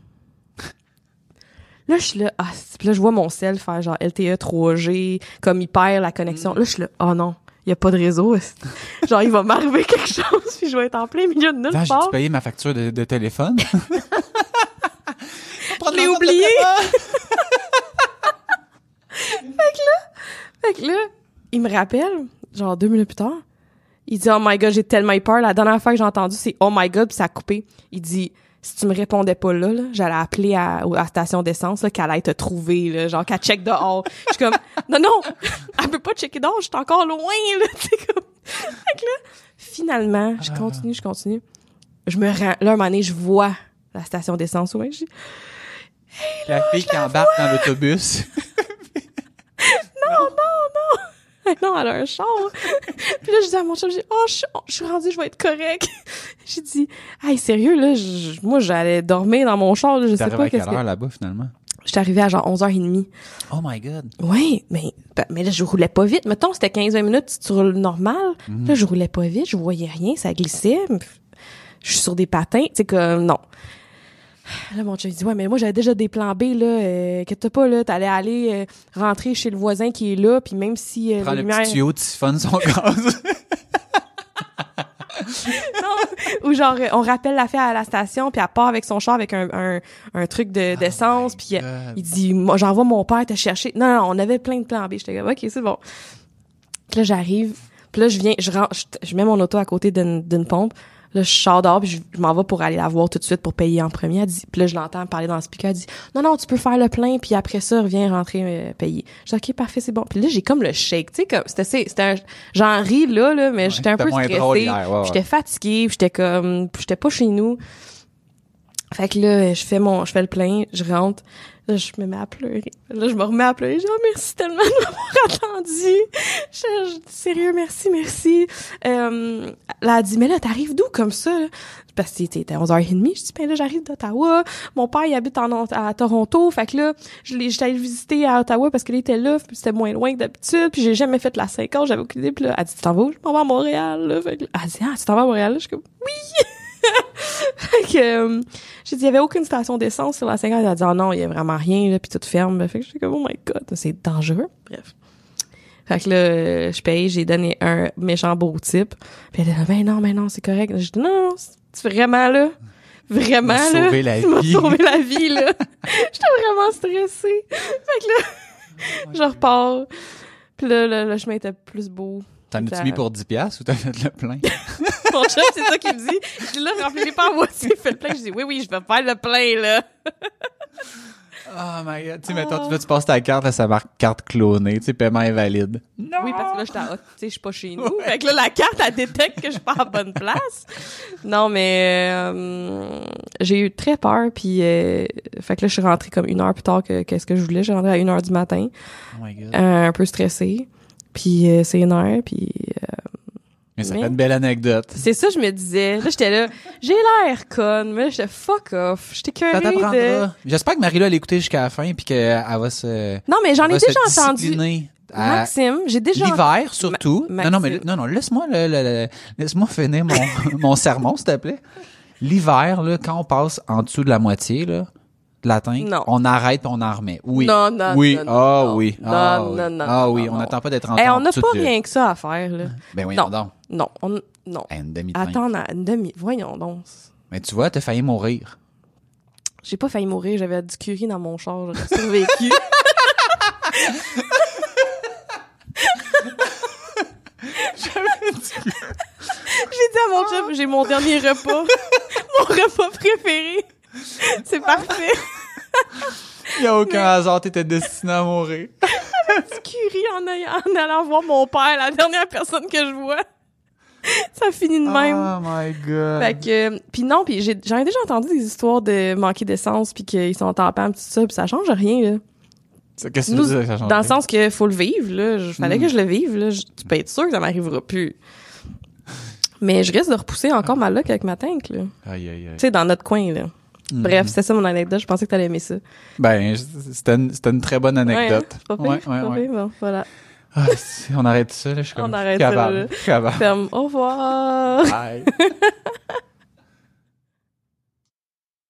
Là, je suis là, ah, puis là, je vois mon sel faire genre LTE 3G, comme il perd la connexion. Là, je suis là, oh non, il y a pas de réseau. genre, il va m'arriver quelque chose, puis je vais être en plein milieu de nulle Là, j'ai part. dû payer ma facture de, de téléphone? Je l'ai oublié. Fait que là, il me rappelle, genre deux minutes plus tard, il dit, oh my god, j'ai tellement eu peur. La dernière fois que j'ai entendu, c'est oh my god, puis ça a coupé. Il dit, si tu me répondais pas là, là j'allais appeler à, à la station d'essence, là, qu'elle allait te trouver, là, genre qu'elle check dehors. Je suis comme, non, non, elle peut dehors, je suis encore loin, là, comme. Là, finalement, je continue, je continue. Je me rends, là, un moment donné, je vois la station d'essence, ouais, j'ai La fille qui embarque dans l'autobus. non, elle a un char. puis là, je dis à mon chum, je dis, oh, je, suis- je suis rendue, je vais être correct. J'ai dit, hey, sérieux, là, je- moi, j'allais dormir dans mon char, là, je sais pas à quelle heure là-bas, finalement? J'étais arrivée à genre 11h30. Oh my god. Oui, mais, ben, mais là, je roulais pas vite. Mettons, c'était 15-20 minutes si tu roules normal. Là, je roulais pas vite, je voyais rien, ça glissait. Je suis sur des patins, tu sais, comme, non. Là, mon chum, il dit, ouais, mais moi, j'avais déjà des plans B, là, euh, que t'as pas, là, t'allais aller euh, rentrer chez le voisin qui est là, puis même si euh, Prends les le petit tuyau, tu siphonnes son gaz. Non, ou genre euh, on rappelle la fille à la station puis elle part avec son char avec un, un, un truc de d'essence my puis euh, il dit moi j'envoie mon père te chercher. Non non, on avait plein de plans B. J'étais comme OK, c'est bon. Puis là j'arrive, puis là je viens je rentre, je, je mets mon auto à côté d'une d'une pompe. Là, je sors dehors, puis je, je m'en vais pour aller la voir tout de suite pour payer en premier. Elle dit, puis là, je l'entends parler dans le speaker. Elle dit, non, non, tu peux faire le plein, puis après ça, reviens rentrer euh, payer. Je dis, OK, parfait, c'est bon. Puis là, j'ai comme le shake, tu sais, comme, c'était, c'était un, j'en ris là, là, mais j'étais un peu stressée. ouais, ouais. J'étais fatiguée, puis j'étais comme, j'étais pas chez nous. Fait que là, je fais mon, je fais le plein, je rentre, là, je me mets à pleurer. Là, je me remets à pleurer. Je dis, oh, merci tellement de m'avoir attendu. Je, je sérieux, merci, merci. Euh, là, elle dit, mais là, t'arrives d'où comme ça? Parce que c'était 11h30. Je dis, ben là, j'arrive d'Ottawa. Mon père, il habite en, à Toronto. Fait que là, je l'ai, j'étais allée visiter à Ottawa parce qu'il était là, puis c'était moins loin que d'habitude. Puis j'ai jamais fait la 5 heures, j'avais aucune idée. Puis là, elle dit, tu t'en vas où? Je m'en vais à Montréal. Là? Fait que, elle dit, ah, tu t'en vas à Montréal? Je suis comme, oui! Fait que, euh, j'ai dit, il y avait aucune station d'essence sur la 5 heures. Elle a dit, ah non, il y a vraiment rien, là, puis tout ferme. Fait que j'étais comme, oh my god, c'est dangereux. Bref. Fait que là, je paye, j'ai donné un méchant beau type. Puis elle a dit, ben non, ben non, c'est correct. J'ai dit, non, c'est vraiment là. Vraiment, M'a là. sauvé la Tu vie. sauvé la vie, là. J'étais vraiment stressée. Fait que là, je repars. Puis là, le chemin était plus beau. T'en as-tu mis pour 10 piastres ou t'as fait le plein? Mon chum, c'est ça qu'il me dit. Je dis là, remplis-les pas à moitié, fais le plein. Je dis, oui, oui, je vais faire le plein, là. Oh my god. Tu sais, mettons, tu, passes ta carte, là, ça marque carte clonée, tu sais, paiement invalide. Oui, parce que là, j'étais à, tu sais, je suis pas chez nous. Fait que là, la carte, elle détecte que je suis pas à bonne place. Non, mais euh, j'ai eu très peur, puis euh, fait que là, je suis rentrée comme une heure plus tard que, que ce que je voulais. J'ai rentré à une heure du matin, Oh my god. euh, un peu stressée. Puis euh, c'est une heure, puis euh, Mais ça Mais- fait une belle anecdote. C'est ça, je me disais. Là, j'étais là, j'ai l'air conne, mais là, j'étais fuck off. J'étais Ça curée de... t'apprendra. J'espère que Marie-là l'écouter jusqu'à la fin puis qu'elle va se. Non, mais j'en ai déjà entendu. Maxime, j'ai déjà... L'hiver, surtout. Ma- non, non, mais non, non, laisse-moi, le- le- le- laisse-moi finir mon, mon sermon, s'il te plaît. L'hiver, là, quand on passe en dessous de la moitié, là, de la teinte, Non. on arrête on en remet. Oui. Non, non, Oui. non, non, Ah non. oui. Non, Ah non, oui. non, Ah non, oui. non, On non. n'attend pas d'être en Eh, on n'a pas rien que ça à faire, là. Ben voyons Non. donc. Non, on... Non. Eh, Une demi de teinte. Attends, une demi... Voyons donc. Mais tu vois, t'as failli mourir. J'ai pas failli mourir, j'avais du curry dans mon char, j'aurais survécu. J'ai dit à mon chef, j'ai mon dernier repas, mon repas préféré. C'est parfait. Il y a aucun hasard, t'étais destiné à mourir. Curry en, en allant voir mon père, la dernière personne que je vois. Ça finit de même. Oh my god. Fait que, puis non, puis j'ai, j'en ai déjà entendu des histoires de manquer d'essence puis qu'ils sont en pis tout ça, puis ça change rien, Qu'est-ce que tu veux dire, ça change Dans le sens que faut le vivre, là. Je fallait Mm. que je le vive, là. Je- tu peux être sûr que ça m'arrivera plus. Mais je risque de repousser encore ma luck avec ma tank, là. Aïe, aïe, aïe. Tu sais, dans notre coin, là. Mhm. Bref, c'était ça mon anecdote. Je pensais que t'allais aimer ça. Ben, c'était une, une très bonne anecdote. Ouais, hein? C'est pas pire, Ouais, c'est ouais, pas ouais. pire. Bon, voilà. Ah, on arrête ça, là, je suis comme On arrête ça, là. Ferme. Au revoir. Bye.